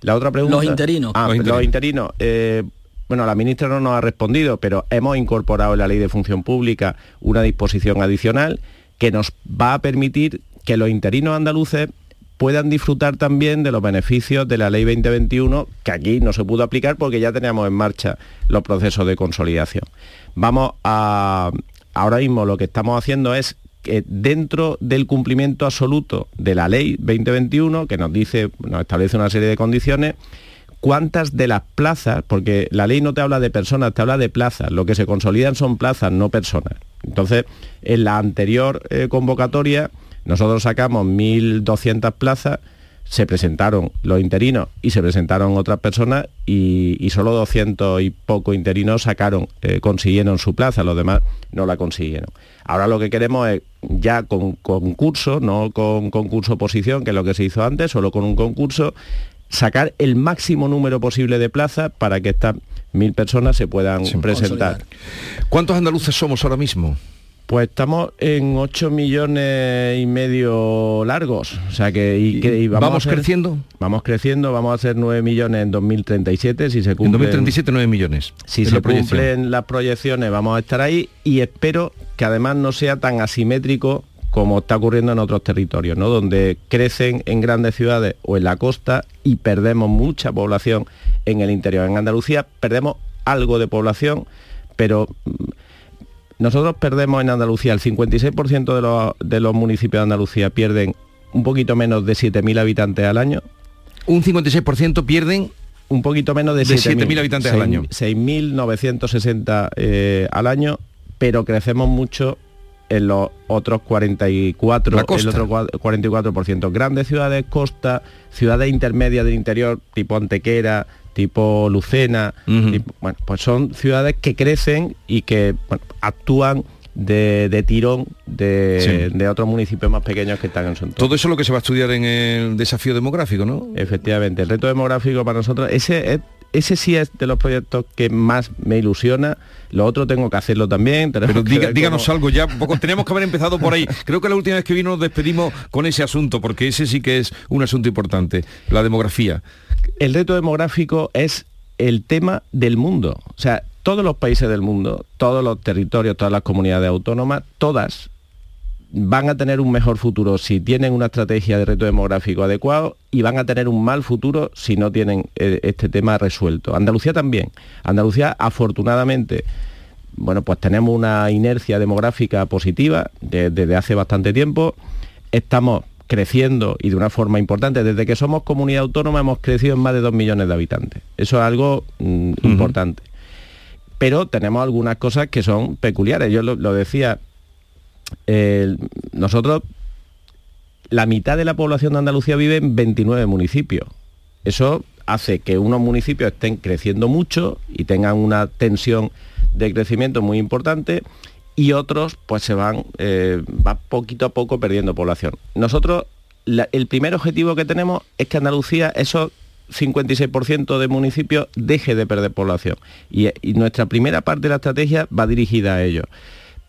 La otra pregunta... Los interinos. Ah, los interinos. Eh, bueno, la ministra no nos ha respondido, pero hemos incorporado en la Ley de Función Pública una disposición adicional que nos va a permitir que los interinos andaluces puedan disfrutar también de los beneficios de la Ley 2021, que aquí no se pudo aplicar porque ya teníamos en marcha los procesos de consolidación. Vamos a... Ahora mismo lo que estamos haciendo es que dentro del cumplimiento absoluto de la ley 2021, que nos dice, nos establece una serie de condiciones, cuántas de las plazas, porque la ley no te habla de personas, te habla de plazas, lo que se consolidan son plazas, no personas. Entonces, en la anterior eh, convocatoria, nosotros sacamos 1.200 plazas se presentaron los interinos y se presentaron otras personas y, solo 200 y poco interinos sacaron, eh, consiguieron su plaza, los demás no la consiguieron. Ahora lo que queremos es ya con concurso, no con concurso oposición, que es lo que se hizo antes, solo con un concurso, sacar el máximo número posible de plazas para que estas mil personas se puedan presentar. ¿Cuántos andaluces somos ahora mismo? Pues estamos en 8 millones y medio largos. O sea que, vamos, creciendo. Vamos creciendo, vamos a hacer 9 millones en 2037 si se cumplen. En 2037 9 millones. Si se cumplen las proyecciones vamos a estar ahí y espero que además no sea tan asimétrico como está ocurriendo en otros territorios, ¿no? donde crecen en grandes ciudades o en la costa y perdemos mucha población en el interior. En Andalucía perdemos algo de población, pero nosotros perdemos en Andalucía, el 56% de los, municipios de Andalucía pierden un poquito menos de 7.000 habitantes al año. Un 56% pierden un poquito menos de, 7.000 habitantes al año. 6.960 eh, al año, pero crecemos mucho en los otros 44, el otro 44%. Grandes ciudades, costa, ciudades intermedias del interior, tipo Antequera, tipo Lucena, bueno, pues son ciudades que crecen y que actúan de, tirón de, otros municipios más pequeños que están en su entorno. Todo eso es lo que se va a estudiar en el desafío demográfico, ¿no? Efectivamente, el reto demográfico para nosotros, ese es ese sí es de los proyectos que más me ilusiona. Lo otro tengo que hacerlo también. Pero díganos algo ya, poco, tenemos que haber empezado por ahí. Creo que la última vez que vino nos despedimos con ese asunto, porque ese sí que es un asunto importante, la demografía. El reto demográfico es el tema del mundo. O sea, todos los países del mundo, todos los territorios, todas las comunidades autónomas, todas van a tener un mejor futuro si tienen una estrategia de reto demográfico adecuado y van a tener un mal futuro si no tienen eh, este tema resuelto. Andalucía también. Andalucía, afortunadamente, bueno, pues tenemos una inercia demográfica positiva desde hace bastante tiempo. Estamos creciendo y de una forma importante. Desde que somos comunidad autónoma hemos crecido en más de dos millones de habitantes. Eso es algo mm, importante. Pero tenemos algunas cosas que son peculiares. Yo lo, decía, nosotros, la mitad de la población de Andalucía vive en 29 municipios. Eso hace que unos municipios estén creciendo mucho y tengan una tensión de crecimiento muy importante y otros pues se van, eh, va poquito a poco perdiendo población. Nosotros, el primer objetivo que tenemos es que Andalucía, esos 56% de municipios, deje de perder población. Y, y nuestra primera parte de la estrategia va dirigida a ello.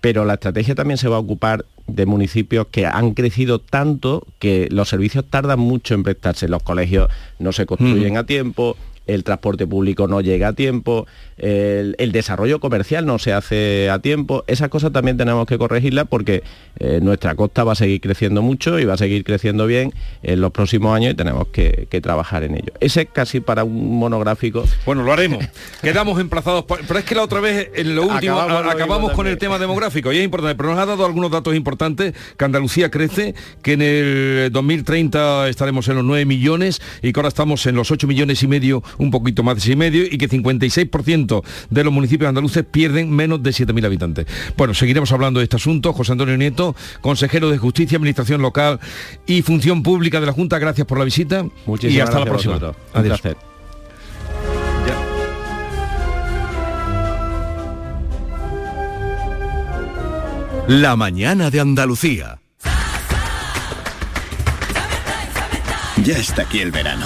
Pero la estrategia también se va a ocupar de municipios que han crecido tanto que los servicios tardan mucho en prestarse. Los colegios no se construyen a tiempo, el transporte público no llega a tiempo, el, desarrollo comercial no se hace a tiempo. Esas cosas también tenemos que corregirlas porque eh, nuestra costa va a seguir creciendo mucho y va a seguir creciendo bien en los próximos años y tenemos que, trabajar en ello. Ese es casi para un monográfico. Bueno, lo haremos. Quedamos emplazados, pero es que la otra vez, en lo último, acabamos, con el tema demográfico y es importante, pero nos ha dado algunos datos importantes, que Andalucía crece, que en el 2030 estaremos en los 9 millones y que ahora estamos en los 8 millones y medio, un poquito más de 6 y medio, y que 56% de los municipios andaluces pierden menos de 7.000 habitantes. Bueno, seguiremos hablando de este asunto. José Antonio Nieto, consejero de Justicia, Administración Local y Función Pública de la Junta, gracias por la visita. Muchísimas y hasta la próxima. Adiós. La mañana de Andalucía. Ya está aquí el verano,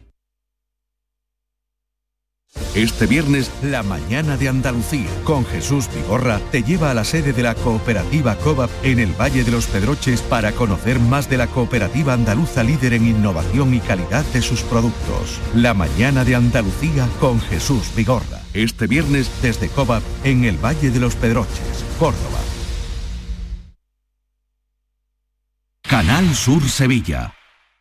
Este viernes, la mañana de Andalucía, con Jesús Vigorra, te lleva a la sede de la cooperativa COVAP en el Valle de los Pedroches para conocer más de la cooperativa andaluza líder en innovación y calidad de sus productos. La mañana de Andalucía con Jesús Vigorra. Este viernes desde COVAP en el Valle de los Pedroches, Córdoba. Canal Sur Sevilla.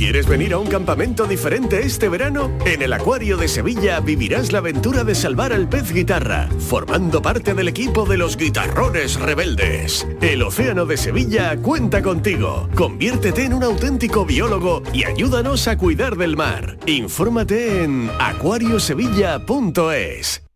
¿Quieres venir a un campamento diferente este verano? En el Acuario de Sevilla vivirás la aventura de salvar al pez guitarra, formando parte del equipo de los guitarrones rebeldes. El Océano de Sevilla cuenta contigo. Conviértete en un auténtico biólogo y ayúdanos a cuidar del mar. Infórmate en acuariosevilla.es.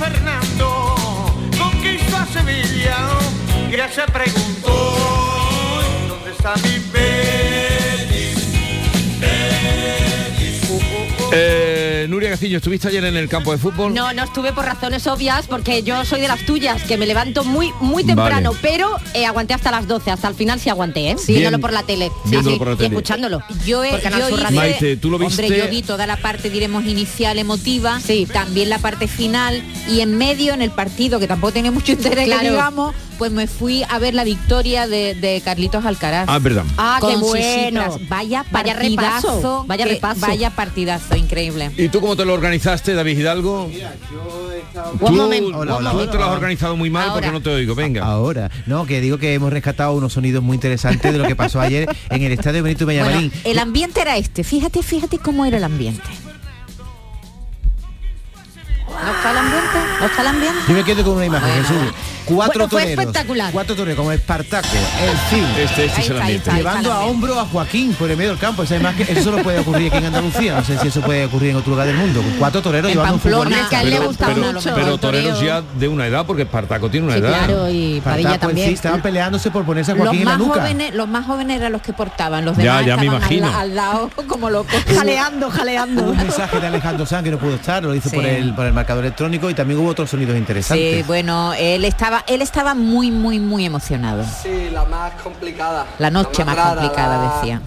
Fernando conquistó a Sevilla, ya se preguntó dónde está mi Betis, Betis. Eh, Gaciño, ¿estuviste ayer en el campo de fútbol? No, no estuve por razones obvias porque yo soy de las tuyas, que me levanto muy muy temprano, Vale. pero eh, aguanté hasta las 12, hasta el final sí aguanté, ¿eh? Bien. Viéndolo por la tele. Sí, Viéndolo sí, por la y escuchándolo. Yo, he, yo hice-. Maite, ¿tú lo Hombre, viste? yo vi toda la parte, diremos, inicial emotiva, también la parte final y en medio, en el partido, que tampoco tenía mucho interés, que Claro. digamos, pues me fui a ver la victoria de, de Carlitos Alcaraz. Ah, es verdad. Ah, qué Con bueno. Vaya Vaya repaso, vaya repaso. Vaya partidazo, increíble. ¿Y tú cómo te lo organizaste, David Hidalgo? Tú, Un momento, tú un momento. te lo has organizado muy mal porque Ahora. no te oigo. Venga. Ahora, no, que digo que hemos rescatado unos sonidos muy interesantes de lo que pasó ayer en el estadio Benito Villamarín. Bueno, el ambiente era este. Fíjate, fíjate cómo era el ambiente. ¿No está el ambiente? ¿No está el ambiente? Yo me quedo con una imagen, Bueno. Jesús. Cuatro Bueno, fue toreros. espectacular. Cuatro toreros, como Espartaco, el fin. Este, este es el ambiente. Llevando a hombro a Joaquín por el medio del campo. Esa imagen, eso solo puede ocurrir aquí en Andalucía. No sé si eso puede ocurrir en otro lugar del mundo. Cuatro toreros En llevando Pamplona, un futbolista. que a él le Pero, gusta pero- mucho pero el toreros ya de una edad, porque Espartaco tiene una Sí, edad. claro, y Espartaco Padilla en también. sí estaban peleándose por ponerse a Los Joaquín en la más, nuca. jóvenes, los más jóvenes eran los que portaban, los Ya, demás ya me estaban al imagino. Al, lado como locos. Jaleando, jaleando. Un mensaje de Alejandro Sanz que no pudo estar, lo hizo Sí. por el por el marcador electrónico y también hubo otros sonidos interesantes. Sí, bueno, él estaba, él estaba muy, muy, muy emocionado. Sí, la más complicada. La noche más rara, complicada, la- decía.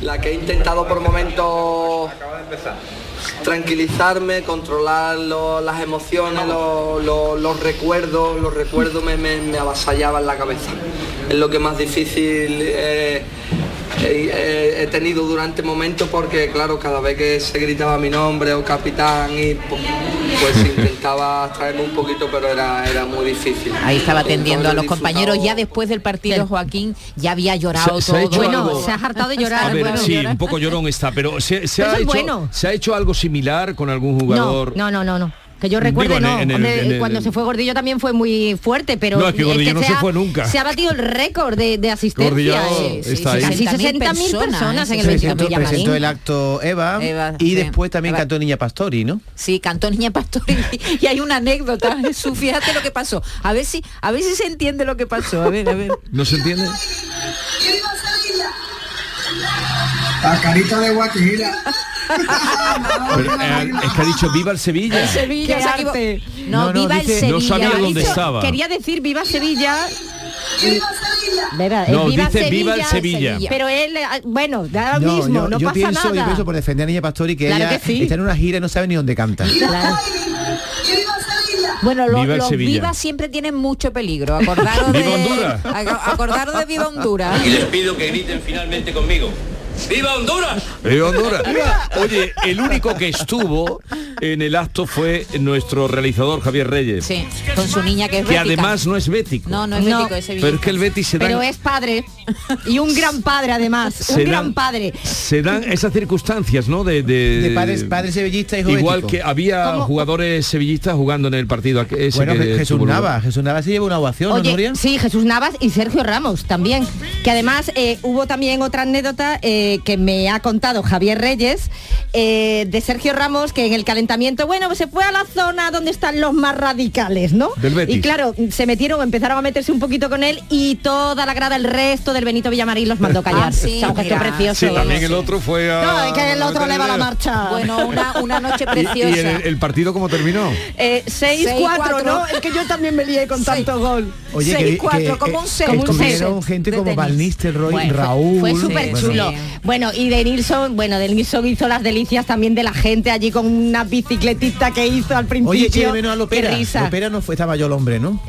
La que he intentado por momentos tranquilizarme, controlar lo- las emociones, lo- lo- los recuerdos, los recuerdos me, me, me avasallaban la cabeza. Es lo que más difícil eh, he, he- he tenido durante momentos porque claro, cada vez que se gritaba mi nombre o capitán y pues, pues intentaba traerme un poquito, pero era, era muy difícil. Ahí estaba atendiendo a los compañeros. Ya después del partido, Joaquín ya había llorado Se- se ha todo. Bueno, algo- se ha hartado de llorar. A ver, bueno, sí, llorar. un poco llorón está, pero se, ha hecho, bueno. se ha hecho algo similar con algún jugador. No, no, no, no. Que yo en no. el- en el- Hombre, en el- cuando se fue Gordillo también fue muy fuerte, pero No, es que Gordillo no se fue nunca. Se ha batido el récord de, de asistencia. Gordillo eh. está 60.000 60.000 personas en el presentó, presentó el acto Eva, Eva, y sí. después también Eva. cantó Niña Pastori, ¿no? Sí, cantó Niña Pastor y, hay una anécdota, Jesús, fíjate lo que pasó. A ver si, a ver si se entiende lo que pasó. A ver, a ver. ¿No se entiende? La carita de Guajira. Pero, eh, es que ha dicho viva el Sevilla. El Sevilla, se equivo-. No, No, no, viva dice- el Sevilla. No sabía dónde dicho- estaba. Quería decir viva Sevilla. Vera, No, viva dice viva el Sevilla. Pero él, eh, bueno, da lo No, mismo, yo, no yo pasa pienso, nada. yo pienso por defender a Niña Pastori que Claro ella que sí. está en una gira y no sabe ni dónde canta. Claro. Bueno, Viva los Sevilla. vivas siempre tienen mucho peligro. Acordaros de Viva Honduras. ac- acordaros de Viva Honduras. Y les pido que griten finalmente conmigo. ¡Viva Honduras! ¡Viva Honduras! Oye, el único que estuvo en el acto fue nuestro realizador Javier Reyes. Sí, con su niña que es Que bética. además no es bético. No, no es No. bético, es sevillista. Pero es que el Betis se dan, Pero es padre y un gran padre además, Se un gran dan- padre. se dan esas circunstancias, ¿no? De, de, De padres, padres sevillistas y Igual bético. que había ¿Cómo? jugadores sevillistas jugando en el partido. ese Bueno, que Je- Jesús tuvo lugar. Nava, Jesús Nava se lleva una ovación, ¿no, Oye, Nuria? sí, Jesús Navas y Sergio Ramos también. Que además eh, hubo también otra anécdota eh, que me ha contado Javier Reyes eh, de Sergio Ramos, que en el calentamiento, bueno, pues se fue a la zona donde están los más radicales, ¿no? Del Betis. Y claro, se metieron, empezaron a meterse un poquito con él y toda la grada, el resto del Benito Villamarín los mandó callar. Ah, sí, O sea, un gesto mira. precioso. Sí, también el otro fue a... No, es que el otro le va la marcha. Bueno, una, una noche ¿Y, y preciosa. el, el partido cómo terminó? Eh, 6-4, 6-4. ¿no? Es que yo también me lié con tanto gol. Oye, que, 6-4, que, como eh, un set. Como un set. estuvieron gente de como. Van Nistelrooy, Bueno, fue- Raúl. Fue súper chulo. sí. Bueno, y de Nilsson, bueno, de Nilsson hizo las delicias también de la gente allí con unas bicicletista que hizo al principio. Oye, eché de menos a Lopera. Lopera no fue, estaba yo el hombre, ¿no?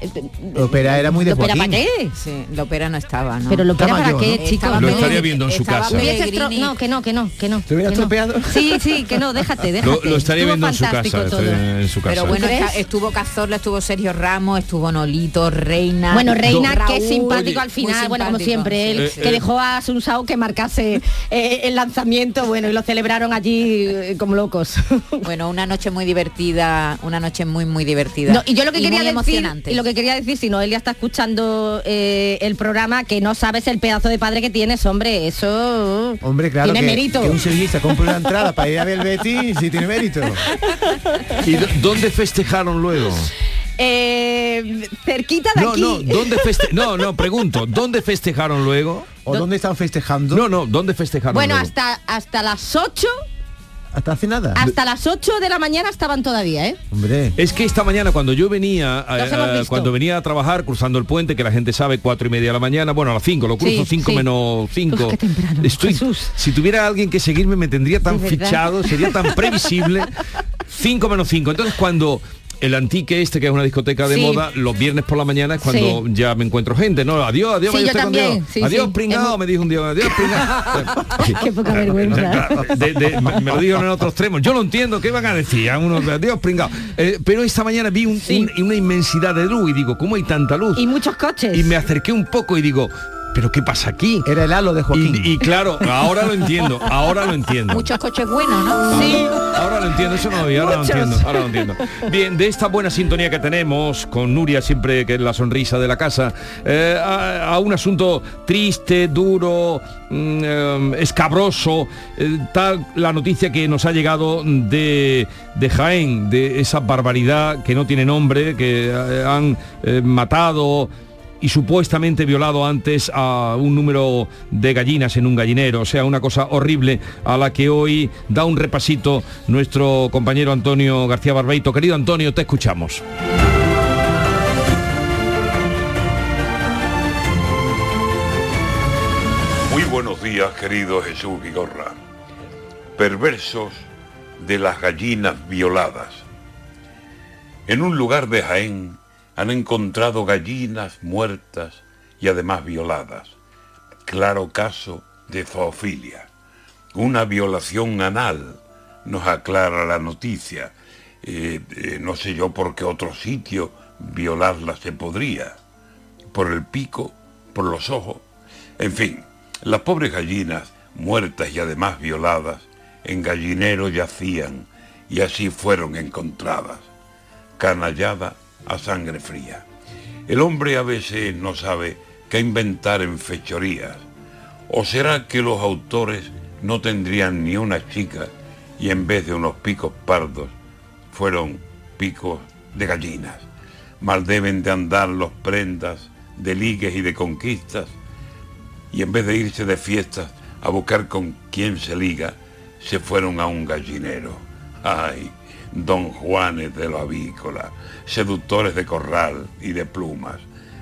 Lopera era muy de ¿Lopera para qué? Sí, la ópera no estaba, ¿no? Pero Lopera Estaba para yo, qué, ¿no? chicos. Lo estaría viendo en su casa. No, que no, que no, que no. ¿Te hubiera que no. estropeado? Sí, sí, que no, déjate, déjate. Lo, lo estaría Estuvo viendo en su casa, en su casa. Pero bueno, estuvo Cazorla, estuvo Sergio Ramos, estuvo Nolito, Reina. Bueno, Reina, Raúl, qué simpático Oye, al final, bueno, como siempre, él. Eh, que eh. dejó a Sun Sao que marcase eh, el lanzamiento, bueno, y lo celebraron allí eh, como locos. Bueno, una noche muy divertida, una noche muy muy divertida. No, y yo lo que quería muy decir, emocionante. y lo que quería decir, si Noelia está escuchando eh, el programa, que no sabes el pedazo de padre que tienes, hombre, eso Hombre, claro tiene que, mérito. que un sevillista compre una entrada para ir a ver el Betis, sí tiene mérito. ¿Y dónde festejaron luego? Eh, cerquita de No, aquí. no, ¿dónde feste No, no, pregunto, ¿dónde festejaron luego? ¿O dónde están festejando? No, no, ¿dónde festejaron bueno, luego? hasta, hasta las 8, Hasta hace nada. hasta las 8 de la mañana estaban todavía, ¿eh? Hombre. Es que esta mañana cuando yo venía, eh, cuando venía a trabajar cruzando el puente, que la gente sabe, cuatro y media de la mañana, bueno, a las cinco, lo cruzo Sí, cinco sí. menos cinco. Uf, qué temprano, Estoy, Jesús. si tuviera alguien que seguirme me tendría tan fichado, sería tan previsible. cinco menos cinco. Entonces cuando el antique este, que es una discoteca de Sí. moda, los viernes por la mañana es cuando Sí. ya me encuentro gente. No, adiós, adiós, Sí, yo también, adiós, pringado, Es me dijo un día, adiós, pringado. Qué poca vergüenza. Claro, de- de- me me lo dijeron en otros extremos. Yo lo entiendo, ¿qué van a decir? A unos, Dios pringado. Eh, pero esta mañana vi un- un- una inmensidad de luz y digo, ¿cómo hay tanta luz? Y muchos coches. Y me acerqué un poco y digo, ¿pero qué pasa aquí? Era el halo de Joaquín. Y, y claro, ahora lo entiendo, ahora lo entiendo. Muchos coches buenos, ¿no? Sí. Ahora lo entiendo, eso no lo había, ahora lo entiendo, ahora lo entiendo. Bien, de esta buena sintonía que tenemos con Nuria, siempre que es la sonrisa de la casa, eh, a, a un asunto triste, duro, mm, eh, escabroso, eh, tal la noticia que nos ha llegado de, de Jaén, de esa barbaridad que no tiene nombre, que eh, han eh, matado y supuestamente violado antes a un número de gallinas en un gallinero, o sea, una cosa horrible a la que hoy da un repasito nuestro compañero Antonio García Barbeito. Querido Antonio, te escuchamos. Muy buenos días, querido Jesús Vigorra. Perversos de las gallinas violadas. En un lugar de Jaén han encontrado gallinas muertas y además violadas. Claro caso de zoofilia. Una violación anal, nos aclara la noticia. Eh, eh, no sé yo por qué otro sitio violarla se podría. Por el pico, por los ojos. En fin, las pobres gallinas, muertas y además violadas, en gallinero yacían y así fueron encontradas, canallada a sangre fría. El hombre a veces no sabe qué inventar en fechorías. ¿O será que los autores no tendrían ni una chica y en vez de unos picos pardos fueron picos de gallinas? Mal deben de andar los prendas de ligues y de conquistas y en vez de irse de fiestas a buscar con quién se liga, se fueron a un gallinero. Ay, don Juanes de lo avícola, seductores de corral y de plumas,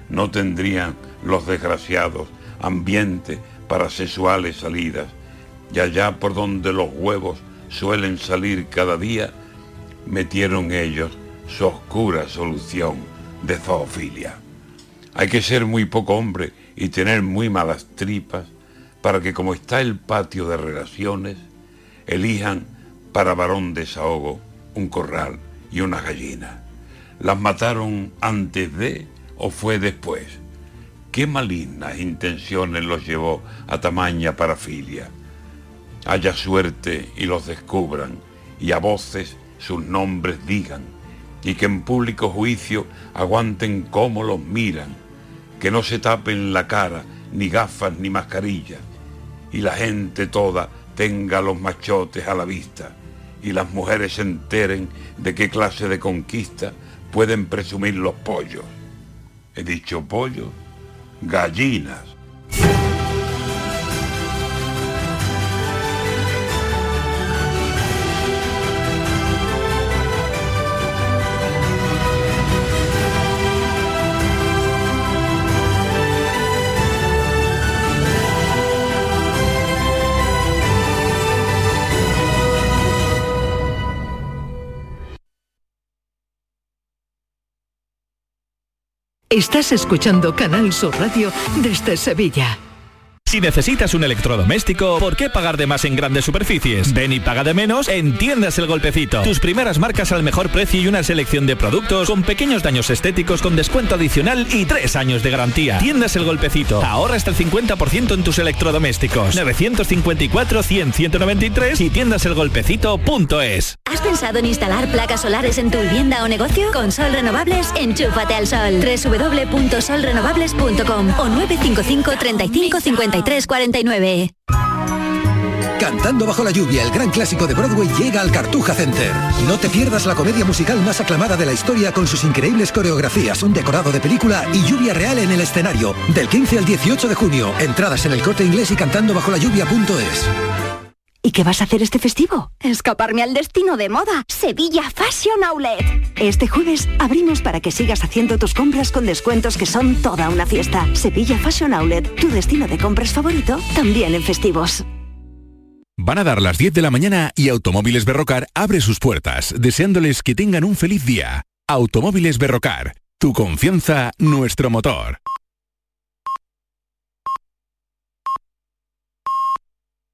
no tendrían los desgraciados ambiente para sexuales salidas, y allá por donde los huevos suelen salir cada día, metieron ellos su oscura solución de zoofilia. Hay que ser muy poco hombre y tener muy malas tripas para que como está el patio de relaciones, elijan para varón desahogo un corral y una gallina. ¿Las mataron antes de o fue después? ¿Qué malignas intenciones los llevó a tamaña parafilia? Haya suerte y los descubran y a voces sus nombres digan y que en público juicio aguanten cómo los miran, que no se tapen la cara ni gafas ni mascarillas y la gente toda tenga los machotes a la vista y las mujeres se enteren de qué clase de conquista pueden presumir los pollos. He dicho pollos, gallinas. Estás escuchando Canal Sur Radio desde Sevilla. Si necesitas un electrodoméstico, ¿por qué pagar de más en grandes superficies? Ven y paga de menos en Tiendas El Golpecito. Tus primeras marcas al mejor precio y una selección de productos con pequeños daños estéticos con descuento adicional y tres años de garantía. Tiendas El Golpecito. Ahorra hasta el 50% en tus electrodomésticos. 954-100-193 y tiendaselgolpecito.es. ¿Has pensado en instalar placas solares en tu vivienda o negocio? Con Sol Renovables, enchúfate al sol. www.solrenovables.com o 955 35 53 49. Cantando bajo la lluvia, el gran clásico de Broadway llega al Cartuja Center. No te pierdas la comedia musical más aclamada de la historia con sus increíbles coreografías, un decorado de película y lluvia real en el escenario. Del 15 al 18 de junio. Entradas en el corte inglés y cantando bajo la lluvia.es. ¿Y qué vas a hacer este festivo? Escaparme al destino de moda, Sevilla Fashion Outlet. Este jueves abrimos para que sigas haciendo tus compras con descuentos que son toda una fiesta. Sevilla Fashion Outlet, tu destino de compras favorito, también en festivos. Van a dar las 10 de la mañana y Automóviles Berrocar abre sus puertas, deseándoles que tengan un feliz día. Automóviles Berrocar, tu confianza, nuestro motor.